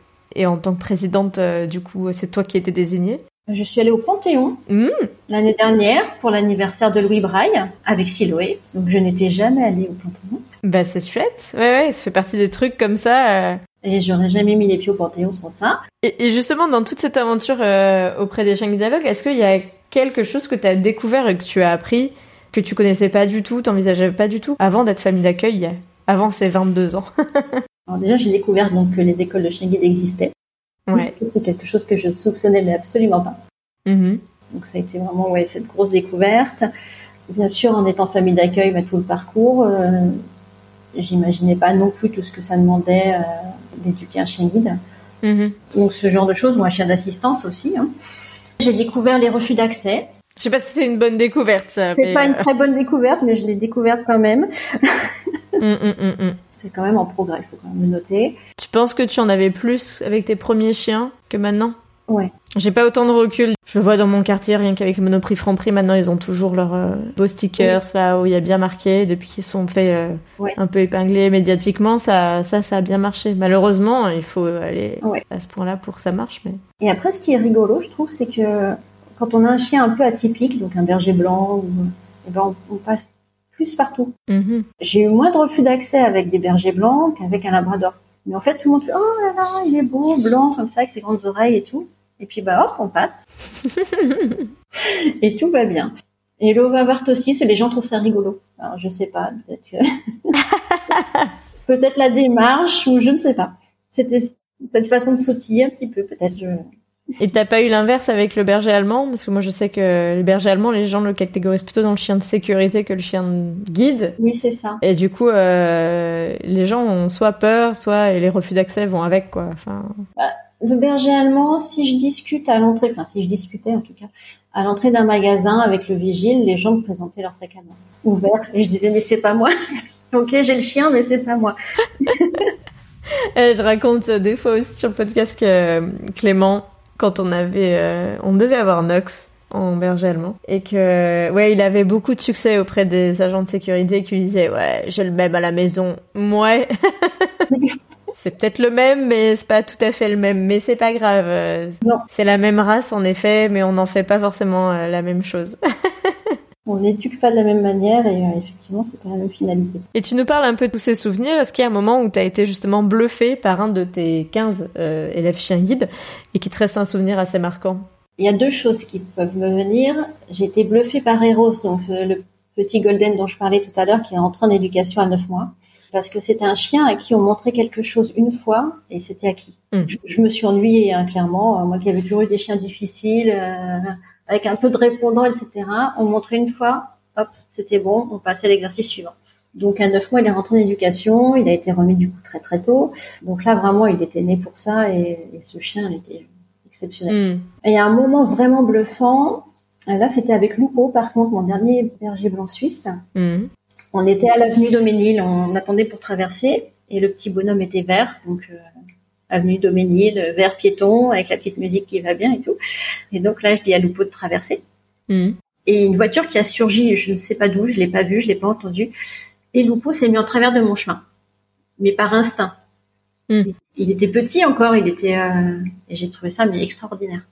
en tant que présidente, euh, du coup, c'est toi qui étais désignée? Je suis allée au Panthéon. Mmh. l'année dernière pour l'anniversaire de Louis Braille avec Siloé. Donc je n'étais jamais allée au Panthéon. Bah c'est chouette. Ouais, ouais, ça fait partie des trucs comme ça. Euh. Et j'aurais jamais mis les pieds au Panthéon sans ça. Et, justement, dans toute cette aventure euh, auprès des chiens d'aveugles, est-ce qu'il y a quelque chose que tu as découvert et que tu as appris que tu connaissais pas du tout, t'envisageais pas du tout avant d'être famille d'accueil, avant ces 22 ans Alors déjà, j'ai découvert donc que les écoles de chien guide existaient. Ouais. C'est quelque chose que je soupçonnais absolument pas. Mm-hmm. Donc ça a été vraiment ouais, cette grosse découverte. Bien sûr, en étant famille d'accueil, bah, tout le parcours, euh, j'imaginais pas non plus tout ce que ça demandait euh, d'éduquer un chien guide. Mm-hmm. Donc ce genre de choses, ou un chien d'assistance aussi. Hein. J'ai découvert les refus d'accès. Je sais pas si c'est une bonne découverte, ça. C'est pas une euh, très bonne découverte, mais je l'ai découverte quand même. Mm, mm, mm, c'est quand même en progrès, il faut quand même le noter. Tu penses que tu en avais plus avec tes premiers chiens que maintenant? Ouais. J'ai pas autant de recul. Je vois dans mon quartier, rien qu'avec le Monoprix Franprix, maintenant ils ont toujours leurs euh, beaux stickers là où il y a bien marqué. Depuis qu'ils sont faits euh, un peu épinglés médiatiquement, ça, ça, ça a bien marché. Malheureusement, il faut aller à ce point-là pour que ça marche. Mais... Et après, ce qui est rigolo, je trouve, c'est que quand on a un chien un peu atypique, donc un berger blanc, eh ben on, passe plus partout. Mm-hmm. J'ai eu moins de refus d'accès avec des bergers blancs qu'avec un labrador. Mais en fait, tout le monde fait Oh là là, il est beau, blanc, comme ça, avec ses grandes oreilles et tout. Et puis bah hop, on passe. et tout va bien. Et l'Ovavart aussi, les gens trouvent ça rigolo. Alors je sais pas, peut-être que... peut-être la démarche ou je ne sais pas. C'était cette façon de sautiller un petit peu, peut-être. Je... Et t'as pas eu l'inverse avec le berger allemand? Parce que moi je sais que le berger allemand, les gens le catégorisent plutôt dans le chien de sécurité que le chien de guide. Oui, c'est ça. Et du coup, euh, les gens ont soit peur, soit les refus d'accès vont avec, quoi. Enfin... Bah, le berger allemand, si je discute à l'entrée, enfin si je discutais en tout cas, à l'entrée d'un magasin avec le vigile, les gens me présentaient leur sac à main ouvert et je disais mais c'est pas moi. ok, j'ai le chien, mais c'est pas moi. Eh, je raconte des fois aussi sur le podcast que Clément, quand on avait, euh, on devait avoir Nox en berger allemand et que ouais il avait beaucoup de succès auprès des agents de sécurité qui lui disaient ouais j'ai le même à la maison ouais c'est peut-être le même, mais c'est pas tout à fait le même. Mais c'est pas grave. C'est la même race en effet, mais on n'en fait pas forcément euh, la même chose. on n'éduque pas de la même manière et euh, effectivement c'est pas la même finalité. Et tu nous parles un peu de tous ces souvenirs. Est-ce qu'il y a un moment où tu as été justement bluffé par un de tes 15 euh, élèves chiens guides et qui te reste un souvenir assez marquant? Il y a deux choses qui peuvent me venir. J'ai été bluffée par Eros, donc le petit golden dont je parlais tout à l'heure qui est entré en éducation à 9 mois parce que c'était un chien à qui on montrait quelque chose une fois et c'était acquis. Mmh. Je, me suis ennuyée hein, clairement, moi qui avais toujours eu des chiens difficiles, euh, avec un peu de répondant, etc. On montrait une fois, hop, c'était bon, on passait à l'exercice suivant. Donc à neuf mois, il est rentré en éducation, il a été remis du coup très très tôt. Donc là vraiment, il était né pour ça et, ce chien, il était exceptionnel. Mmh. Et il y a un moment vraiment bluffant. Là, c'était avec Lupo, par contre, mon dernier berger blanc suisse. Mmh. On était à l'avenue Doménil, on attendait pour traverser et le petit bonhomme était vert, donc euh, avenue Doménil, vert piéton avec la petite musique qui va bien et tout. Et donc là, je dis à Lupo de traverser. Mm. Et une voiture qui a surgi, je ne sais pas d'où, je l'ai pas vu, je l'ai pas entendu. Et Lupo s'est mis en travers de mon chemin, mais par instinct. Mm. Il était petit encore, il était, euh, et j'ai trouvé ça mais extraordinaire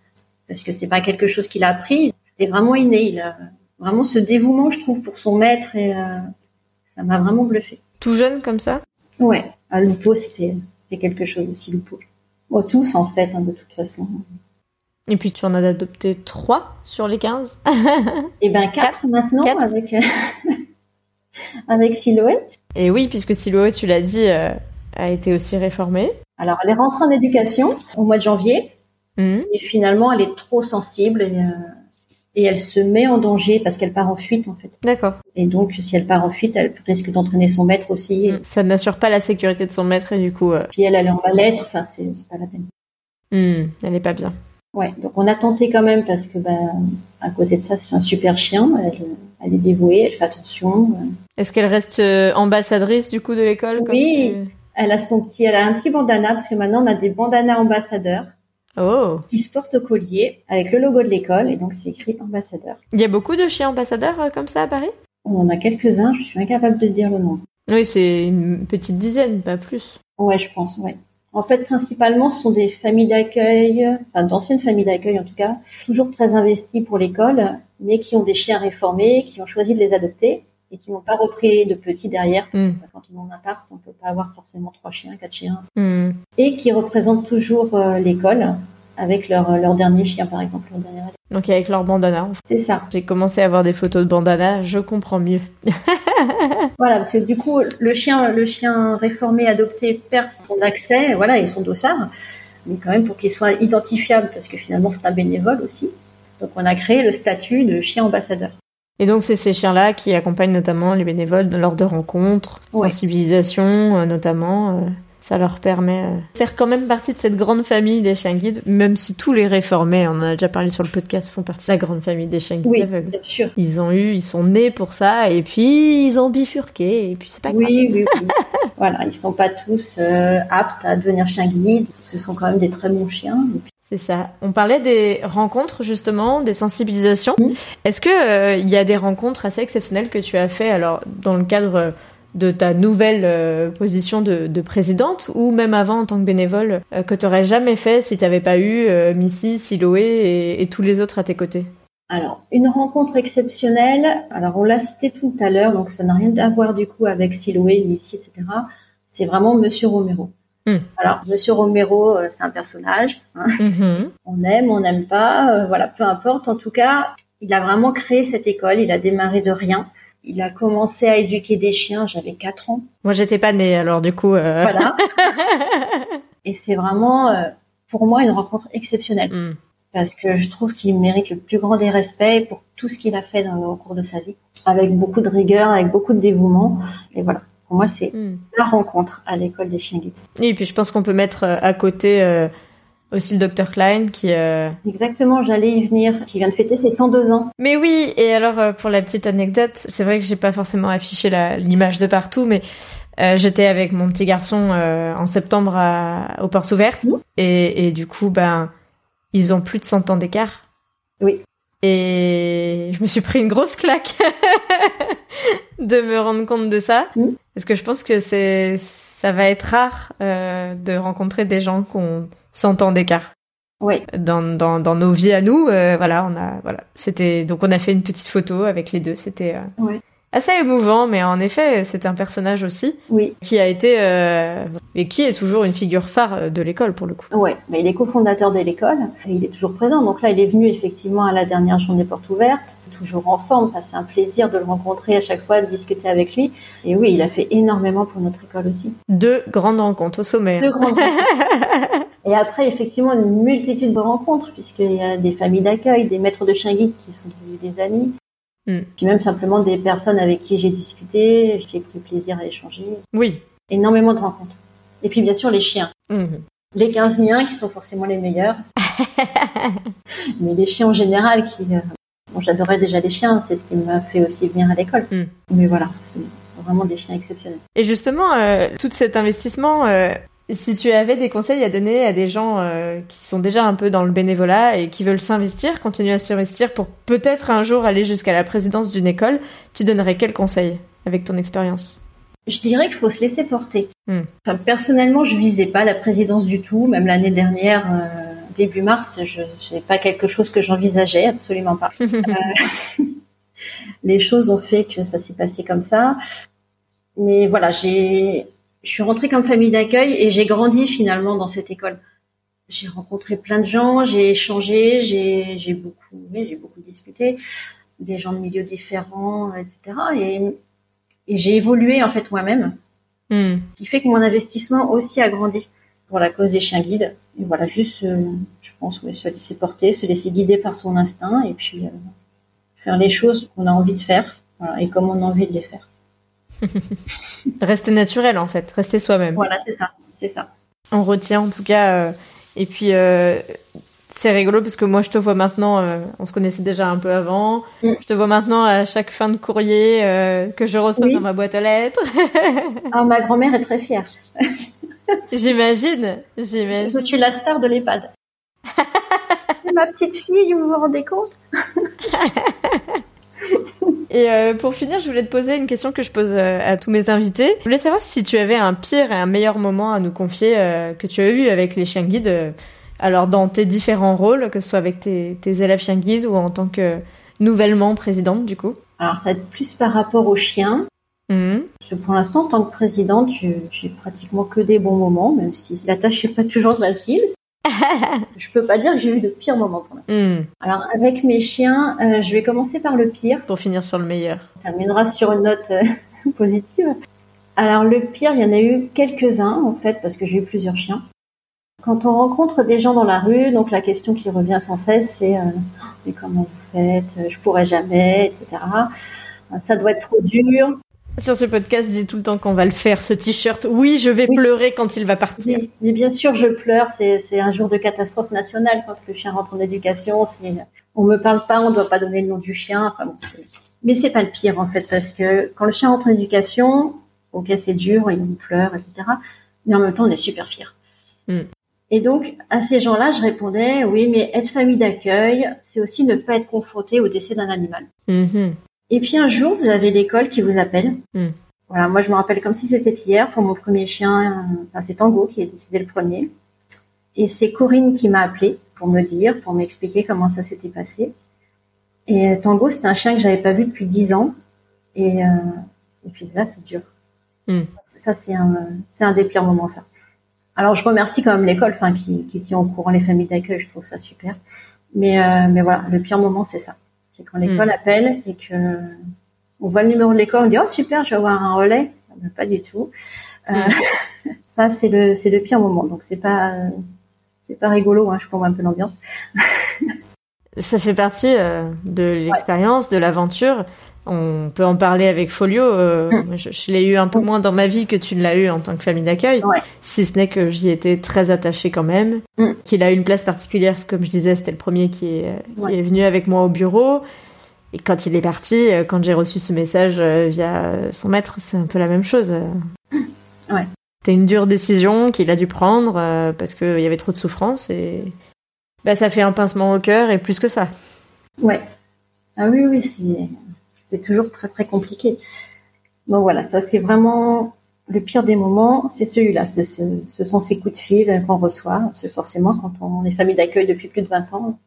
parce que c'est pas quelque chose qu'il a appris, c'était vraiment inné. Il a vraiment ce dévouement, je trouve, pour son maître et euh, ça m'a vraiment bluffé. Tout jeune comme ça? Ouais, à Lupo, c'était quelque chose aussi, Lupo. Bon, tous en fait, hein, de toute façon. Et puis tu en as adopté trois sur les 15 Eh ben quatre, maintenant avec euh, avec Silhouette. Et oui, puisque Silhouette, tu l'as dit, euh, a été aussi réformée. Alors elle est rentrée en éducation au mois de janvier. Mmh. Et finalement, elle est trop sensible. Et, euh, et elle se met en danger parce qu'elle part en fuite en fait. D'accord. Et donc si elle part en fuite, elle risque d'entraîner son maître aussi. Mm. Ça n'assure pas la sécurité de son maître et du coup. Euh... Puis elle, elle est en mal-être, enfin c'est pas la peine. Mm, elle est pas bien. Ouais, donc on a tenté quand même parce que ben à côté de ça c'est un super chien, elle, elle, est dévouée, elle fait attention. Est-ce qu'elle reste euh, ambassadrice du coup de l'école Oui, elle a son petit, elle a un petit bandana parce que maintenant on a des bandanas ambassadeurs. Oh. Qui se porte au collier avec le logo de l'école et donc c'est écrit ambassadeur. Il y a beaucoup de chiens ambassadeurs euh, comme ça à Paris? On en a quelques-uns, je suis incapable de dire le nom. Oui, c'est une petite dizaine, pas plus. Ouais, je pense, ouais. En fait, principalement, ce sont des familles d'accueil, enfin d'anciennes familles d'accueil en tout cas, toujours très investies pour l'école, mais qui ont des chiens réformés, qui ont choisi de les adopter et qui n'ont pas repris de petits derrière. Hmm. Quand ils ont un appart, on peut pas avoir forcément trois chiens, quatre chiens. Hmm. Et qui représentent toujours euh, l'école avec leur, leur dernier chien, par exemple. Leur dernier... Donc avec leur bandana. C'est ça. J'ai commencé à avoir des photos de bandana, je comprends mieux. voilà, parce que du coup, le chien, le chien réformé adopté perd son accès, voilà, et son dossard, mais quand même pour qu'il soit identifiable, parce que finalement c'est un bénévole aussi. Donc on a créé le statut de chien ambassadeur. Et donc c'est ces chiens-là qui accompagnent notamment les bénévoles lors de rencontres, sensibilisation euh, notamment. Euh ça leur permet euh, de faire quand même partie de cette grande famille des chiens guides, même si tous les réformés, on en a déjà parlé sur le podcast, font partie de la grande famille des chiens guides oui, Bien sûr. Ils ont eu, ils sont nés pour ça, et puis ils ont bifurqué, et puis c'est pas grave. Oui, oui, oui. voilà, ils sont pas tous aptes à devenir chiens guides. Ce sont quand même des très bons chiens. C'est ça. On parlait des rencontres justement, des sensibilisations. Mmh. Est-ce que euh, il y a des rencontres assez exceptionnelles que tu as fait alors dans le cadre de ta nouvelle euh, position de, présidente ou même avant en tant que bénévole euh, que tu n'aurais jamais fait si tu n'avais pas eu euh, Missy, Siloé et, tous les autres à tes côtés? Alors, une rencontre exceptionnelle. Alors, on l'a cité tout à l'heure, donc ça n'a rien à voir du coup avec Siloé, Missy, etc. C'est vraiment Monsieur Romero. Hmm. Alors, Monsieur Romero, c'est un personnage. Hein. Mm-hmm. On aime, on n'aime pas, voilà, peu importe. En tout cas, il a vraiment créé cette école. Il a démarré de rien il a commencé à éduquer des chiens, j'avais 4 ans. Moi, j'étais pas née, alors du coup. Euh... Voilà. et c'est vraiment, euh, pour moi, une rencontre exceptionnelle. Hmm. Parce que je trouve qu'il mérite le plus grand des respects pour tout ce qu'il a fait dans, au cours de sa vie. Avec beaucoup de rigueur, avec beaucoup de dévouement. Et voilà. Pour moi, c'est hmm. la rencontre à l'école des chiens guides. Et puis, je pense qu'on peut mettre euh, à côté euh, aussi le docteur Klein qui euh... exactement j'allais y venir qui vient de fêter ses 102 ans mais oui et alors pour la petite anecdote c'est vrai que j'ai pas forcément affiché l'image de partout mais euh, j'étais avec mon petit garçon euh, en septembre à, aux portes ouvertes mmh. et, et, du coup ben ils ont plus de 100 ans d'écart oui et je me suis pris une grosse claque de me rendre compte de ça mmh. parce que je pense que c'est ça va être rare de rencontrer des gens qui ont 100 ans d'écart. Oui. Dans, dans, dans nos vies à nous, euh, voilà, on a, voilà, c'était, donc on a fait une petite photo avec les deux. C'était euh, assez émouvant, mais en effet, c'est un personnage aussi, oui. qui a été euh, et qui est toujours une figure phare de l'école pour le coup. Ouais, mais il est cofondateur de l'école, et il est toujours présent. Donc là, il est venu effectivement à la dernière journée porte ouverte toujours en forme. c'est un plaisir de le rencontrer à chaque fois, de discuter avec lui. Et oui, il a fait énormément pour notre école aussi. Deux grandes rencontres au sommet. Deux grandes rencontres. Et après, effectivement, une multitude de rencontres, puisqu'il y a des familles d'accueil, des maîtres de chien guide qui sont devenus des amis. Hmm. Puis même simplement des personnes avec qui j'ai discuté, j'ai pris plaisir à échanger. Oui. Énormément de rencontres. Et puis bien sûr les chiens. Hmm. Les 15 miens qui sont forcément les meilleurs. Mais les chiens en général qui, euh, j'adorais déjà les chiens, c'est ce qui m'a fait aussi venir à l'école. Hmm. Mais voilà, c'est vraiment des chiens exceptionnels. Et justement, euh, tout cet investissement, euh, si tu avais des conseils à donner à des gens euh, qui sont déjà un peu dans le bénévolat et qui veulent s'investir, continuer à s'investir pour peut-être un jour aller jusqu'à la présidence d'une école, tu donnerais quels conseils avec ton expérience? Je dirais qu'il faut se laisser porter. Hmm. Enfin, personnellement, je visais pas la présidence du tout. Même l'année dernière, début mars, je n'ai pas quelque chose que j'envisageais, absolument pas. Euh, les choses ont fait que ça s'est passé comme ça. Mais voilà, j'ai, je suis rentrée comme famille d'accueil et j'ai grandi finalement dans cette école. J'ai rencontré plein de gens, j'ai échangé, j'ai, j'ai beaucoup, j'ai beaucoup discuté, des gens de milieux différents, etc. Et, et j'ai évolué en fait moi-même, hmm. ce qui fait que mon investissement aussi a grandi pour la cause des chiens guides. Et voilà, juste, euh, je pense, ouais, se laisser porter, se laisser guider par son instinct et puis euh, faire les choses qu'on a envie de faire voilà, et comme on a envie de les faire. rester naturel en fait, rester soi-même. Voilà, c'est ça, c'est ça. On retient en tout cas. Euh, et puis c'est rigolo parce que moi je te vois maintenant, on se connaissait déjà un peu avant. Mm. Je te vois maintenant à chaque fin de courrier que je reçois dans ma boîte aux lettres. ah, ma grand-mère est très fière. j'imagine, j'imagine. Je suis la star de l'EHPAD. Ma petite fille, vous vous rendez compte? Et euh, pour finir, je voulais te poser une question que je pose euh, à tous mes invités. Je voulais savoir si tu avais un pire et un meilleur moment à nous confier que tu as eu avec les chiens guides. Alors dans tes différents rôles, que ce soit avec tes, élèves chiens guides ou en tant que nouvellement présidente du coup? Alors ça va être plus par rapport aux chiens. Mmh. pour l'instant, en tant que présidente, j'ai pratiquement que des bons moments, même si la tâche n'est pas toujours facile. je peux pas dire que j'ai eu de pires moments pour l'instant. Hmm. Alors avec mes chiens, euh, je vais commencer par le pire. Pour finir sur le meilleur. Ça terminera sur une note euh, positive. Alors le pire, il y en a eu quelques-uns en fait parce que j'ai eu plusieurs chiens. Quand on rencontre des gens dans la rue, donc la question qui revient sans cesse, c'est euh, mais comment vous faites Je pourrais jamais, etc. Ça doit être trop dur. Sur ce podcast, je dis tout le temps qu'on va le faire, ce t-shirt. Oui, je vais pleurer quand il va partir. mais bien sûr, je pleure. C'est un jour de catastrophe nationale quand le chien rentre en éducation. On me parle pas, on doit pas donner le nom du chien. Enfin, bon, mais c'est pas le pire en fait, parce que quand le chien rentre en éducation, ok, c'est dur, il pleure, etc. Mais en même temps, on est super fiers. Hmm. Et donc, à ces gens-là, je répondais, oui, mais être famille d'accueil, c'est aussi ne pas être confronté au décès d'un animal. Mm-hmm. Et puis un jour, vous avez l'école qui vous appelle. Hmm. Voilà, moi je me rappelle comme si c'était hier pour mon premier chien. Enfin, c'est Tango qui est décédé le premier. Et c'est Corinne qui m'a appelé pour me dire, pour m'expliquer comment ça s'était passé. Et Tango, c'était un chien que j'avais pas vu depuis dix ans. Et, euh, et puis là, c'est dur. Hmm. Ça, c'est un, c'est un des pires moments, ça. Alors, je remercie quand même l'école, enfin, qui, qui tient au courant les familles d'accueil. Je trouve ça super. Mais, euh, mais voilà, le pire moment, c'est ça. C'est quand l'école hmm. appelle et que on voit le numéro de l'école, on dit oh super, je vais avoir un relais. pas du tout. Euh, hmm. ça c'est le c'est le pire moment. Donc c'est pas c'est pas rigolo. Hein, je comprends un peu l'ambiance. ça fait partie euh, de l'expérience, de l'aventure. On peut en parler avec Folio. Euh, mm. Je, l'ai eu un peu mm. moins dans ma vie que tu ne l'as eu en tant que famille d'accueil. Si ce n'est que j'y étais très attachée quand même. Mm. Qu'il a une place particulière, comme je disais, c'était le premier qui est, qui est venu avec moi au bureau. Et quand il est parti, euh, quand j'ai reçu ce message euh, via son maître, c'est un peu la même chose. Ouais. C'était une dure décision qu'il a dû prendre parce qu'il y avait trop de souffrance et bah, ça fait un pincement au cœur et plus que ça. Ouais. Ah oui, oui, c'est c'est toujours très très compliqué. Donc voilà, ça c'est vraiment le pire des moments, c'est celui-là. Ce, ce, sont ces coups de fil qu'on reçoit. C'est forcément quand on est famille d'accueil depuis plus de 20 ans,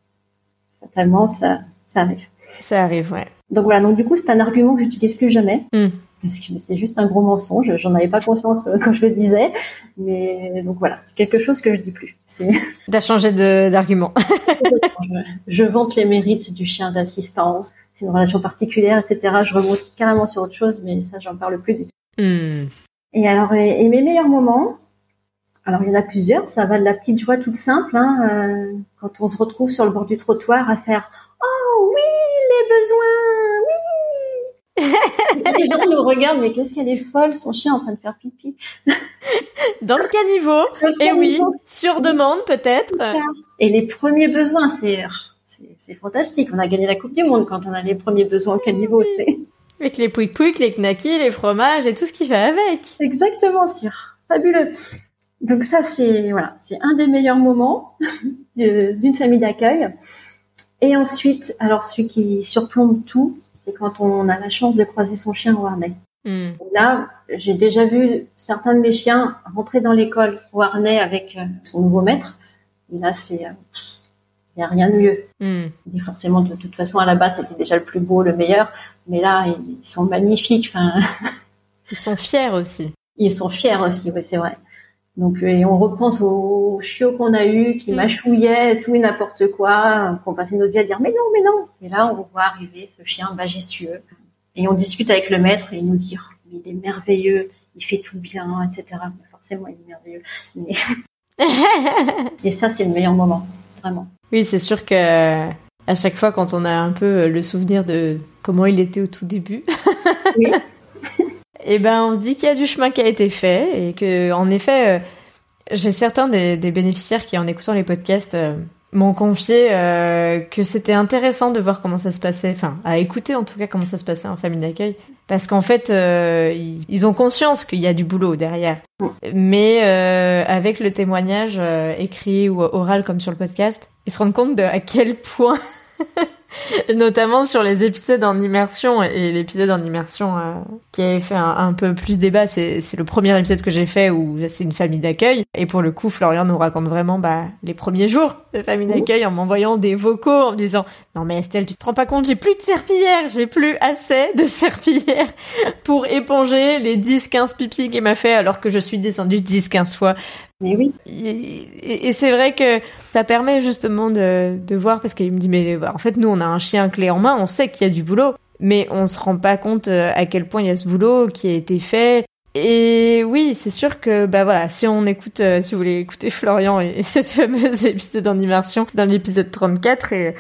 fatalement ça, ça arrive. Ça arrive, ouais. Donc voilà, donc du coup c'est un argument que j'utilise plus jamais. Hmm. Parce que c'est juste un gros mensonge, j'en avais pas conscience euh, quand je le disais, mais donc voilà, c'est quelque chose que je dis plus. T'as changé d'argument. je, vante les mérites du chien d'assistance, c'est une relation particulière, etc. Je remonte carrément sur autre chose, mais ça, j'en parle plus du tout. Hmm. Et alors, et, mes meilleurs moments, alors il y en a plusieurs, ça va de la petite joie toute simple, hein, euh, quand on se retrouve sur le bord du trottoir à faire « Oh oui, les besoins, oui !» Les gens nous regardent, mais qu'est-ce qu'elle est folle, son chien en train de faire pipi. Dans le caniveau, et oui, sur demande peut-être. Et les premiers besoins, c'est c'est fantastique. On a gagné la Coupe du Monde quand on a les premiers besoins quel niveau c'est. Avec les pouic pouic, les knackis, les fromages et tout ce qui va avec. Exactement, c'est fabuleux. Donc ça, c'est voilà, c'est un des meilleurs moments d'une famille d'accueil. Et ensuite, alors celui qui surplombe tout, c'est quand on a la chance de croiser son chien au harnais. Hmm. Là, j'ai déjà vu certains de mes chiens rentrer dans l'école au harnais avec euh, son nouveau maître. Et là, c'est euh, il n'y a rien de mieux. Hmm. forcément, de, toute façon, à la base, c'était déjà le plus beau, le meilleur. Mais là, ils sont magnifiques. Enfin... Ils sont fiers aussi. Ils sont fiers aussi, oui, c'est vrai. Donc, et on repense aux chiots qu'on a eus, qui hmm. mâchouillaient tout et n'importe quoi, qu'on passait notre vie à dire mais non, mais non. Et là, on voit arriver ce chien majestueux. Et on discute avec le maître et il nous dit oh, il est merveilleux, il fait tout bien, etc. Forcément, il est merveilleux. et ça, c'est le meilleur moment, vraiment. Oui, c'est sûr que à chaque fois quand on a un peu le souvenir de comment il était au tout début, oui. eh ben on se dit qu'il y a du chemin qui a été fait et que en effet, euh, j'ai certains des, bénéficiaires qui en écoutant les podcasts euh, m'ont confié euh, que c'était intéressant de voir comment ça se passait, enfin à écouter en tout cas comment ça se passait en famille d'accueil, parce qu'en fait euh, ils, ont conscience qu'il y a du boulot derrière, mais avec le témoignage écrit ou oral comme sur le podcast, ils se rendent compte de à quel point Notamment sur les épisodes en immersion et l'épisode en immersion euh, qui avait fait un, peu plus débat, c'est le premier épisode que j'ai fait où c'est une famille d'accueil. Et pour le coup, Florian nous raconte vraiment bah, les premiers jours de famille d'accueil en m'envoyant des vocaux en me disant non mais Estelle, tu te rends pas compte, j'ai plus de serpillière, j'ai plus assez de serpillière pour éponger les 10-15 pipis qu'il m'a fait alors que je suis descendue 10-15 fois mais oui. Et, c'est vrai que ça permet justement de, de voir, parce qu'il me dit, mais bah, en fait, nous, on a un chien clé en main, on sait qu'il y a du boulot, mais on se rend pas compte euh, à quel point il y a ce boulot qui a été fait. Et oui, c'est sûr que, bah voilà, si on écoute, euh, si vous voulez écouter Florian et, cette fameuse épisode en immersion, dans l'épisode 34, et,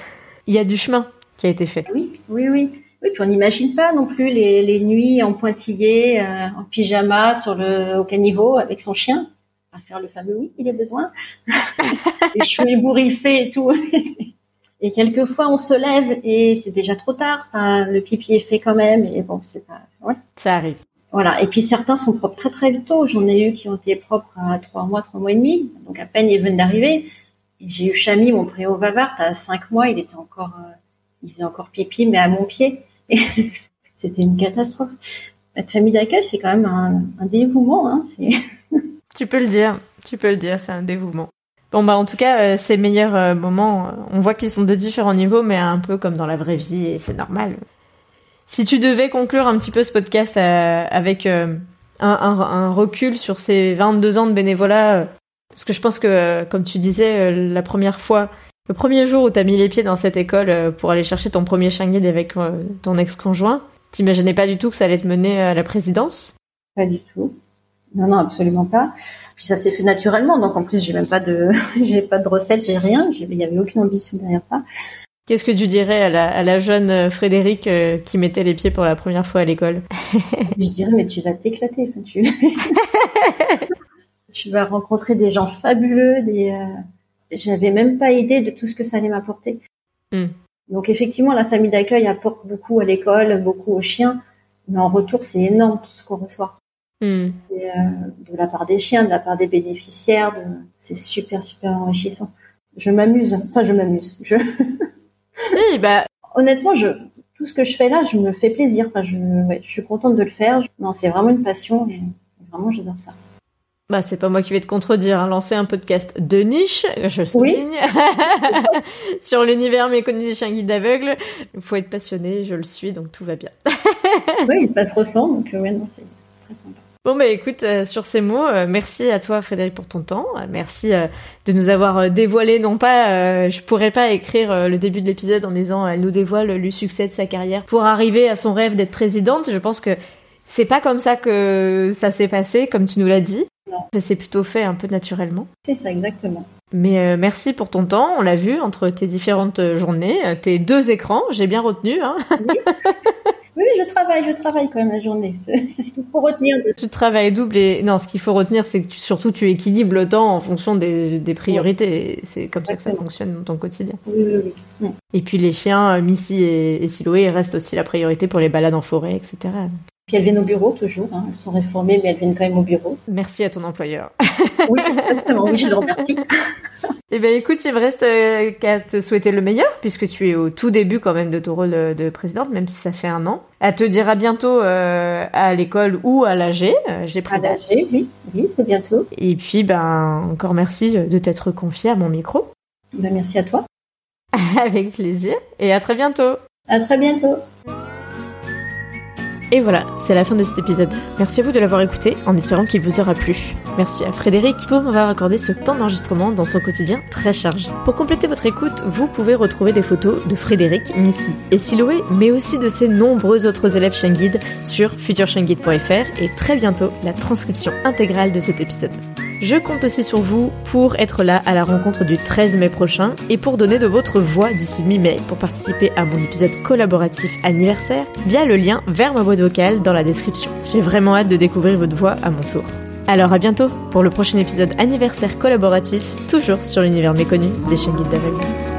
il y a du chemin qui a été fait. Oui, oui, oui. Oui, puis on n'imagine pas non plus les, les nuits en pointillé, euh, en pyjama, sur le, au caniveau avec son chien à faire le fameux oui, il a besoin. les cheveux ébouriffés et tout. et quelquefois, on se lève et c'est déjà trop tard. Enfin, le pipi est fait quand même. Et bon, c'est pas. Ouais. Ça arrive. Voilà. Et puis certains sont propres très très tôt. J'en ai eu qui ont été propres à trois mois, trois mois et demi. Donc à peine ils viennent d'arriver. J'ai eu Chami, mon préau Vavart, à cinq mois, il était encore, euh, il faisait encore pipi, mais à mon pied. C'était une catastrophe. Être famille d'accueil, c'est quand même un, dévouement. Hein. Tu peux le dire, tu peux le dire, c'est un dévouement. Bon bah en tout cas, euh, ces meilleurs euh, moments, on voit qu'ils sont de différents niveaux, mais un peu comme dans la vraie vie, et c'est normal. Si tu devais conclure un petit peu ce podcast avec un, recul sur ces 22 ans de bénévolat, parce que je pense que, comme tu disais, la première fois, le premier jour où tu as mis les pieds dans cette école pour aller chercher ton premier chien guide avec ton ex-conjoint, t'imaginais pas du tout que ça allait te mener à la présidence? Pas du tout. Non, non, absolument pas. Puis ça s'est fait naturellement, donc en plus j'ai même pas de, j'ai pas de recette, j'ai rien, il y avait aucune ambition derrière ça. Qu'est-ce que tu dirais à la, à la jeune euh, Frédéric euh, qui mettait les pieds pour la première fois à l'école? Je dirais mais tu vas t'éclater, tu... tu vas rencontrer des gens fabuleux, des, euh... j'avais même pas idée de tout ce que ça allait m'apporter. Hmm. Donc effectivement la famille d'accueil apporte beaucoup à l'école, beaucoup aux chiens, mais en retour c'est énorme tout ce qu'on reçoit. Hmm. Et, euh, de la part des chiens, de la part des bénéficiaires, de... c'est super super enrichissant. Je m'amuse, enfin je m'amuse. Je... si, bah honnêtement, je tout ce que je fais là, je me fais plaisir. Enfin, je, ouais, je suis contente de le faire. Non, c'est vraiment une passion et vraiment j'adore ça. Bah, c'est pas moi qui vais te contredire. Hein. Lancer un podcast de niche, je souligne, sur l'univers méconnu des chiens guides aveugles. Il faut être passionné, je le suis, donc tout va bien. oui, ça se ressent, donc ouais, non, c'est très sympa. Bon bah écoute, euh, sur ces mots, euh, merci à toi Frédéric pour ton temps, euh, merci de nous avoir dévoilé, non pas, je pourrais pas écrire le début de l'épisode en disant elle nous dévoile le succès de sa carrière pour arriver à son rêve d'être présidente. Je pense que c'est pas comme ça que ça s'est passé, comme tu nous l'as dit. Ça s'est plutôt fait un peu naturellement. C'est ça, exactement. Mais merci pour ton temps, on l'a vu entre tes différentes journées, tes deux écrans, j'ai bien retenu. Hein oui. Oui, je travaille, je travaille quand même la journée. C'est ce qu'il faut retenir. Tu travailles double et non, ce qu'il faut retenir, c'est que tu, surtout tu équilibres le temps en fonction des, des priorités. C'est comme ça que ça fonctionne dans ton quotidien. Oui, oui, oui. Et puis les chiens, euh, Missy et, et Siloé restent aussi la priorité pour les balades en forêt, etc. Puis elles viennent au bureau toujours. Hein. Elles sont réformées, mais elles viennent quand même au bureau. Merci à ton employeur. oui, exactement. Oui, je le remercie. Eh bien, écoute, il me reste euh, qu'à te souhaiter le meilleur, puisque tu es au tout début quand même de ton rôle de présidente, même si ça fait un an. À te dire à bientôt euh, à l'école ou à l'AG. Euh, J'ai pris À l'AG, oui, oui, c'est bientôt. Et puis, ben, encore merci de t'être confié à mon micro. Ben, merci à toi. Avec plaisir. Et à très bientôt. À très bientôt. Et voilà, c'est la fin de cet épisode. Merci à vous de l'avoir écouté en espérant qu'il vous aura plu. Merci à Frédéric pour m'avoir accordé ce temps d'enregistrement dans son quotidien très chargé. Pour compléter votre écoute, vous pouvez retrouver des photos de Frédéric, Missy et Siloé, mais aussi de ses nombreux autres élèves chien sur futureshienguide.fr et très bientôt la transcription intégrale de cet épisode. Je compte aussi sur vous pour être là à la rencontre du 13 mai prochain et pour donner de votre voix d'ici mi-mai pour participer à mon épisode collaboratif anniversaire via le lien vers ma boîte vocale dans la description. J'ai vraiment hâte de découvrir votre voix à mon tour. Alors à bientôt pour le prochain épisode anniversaire collaboratif, toujours sur l'univers méconnu des chaînes guides.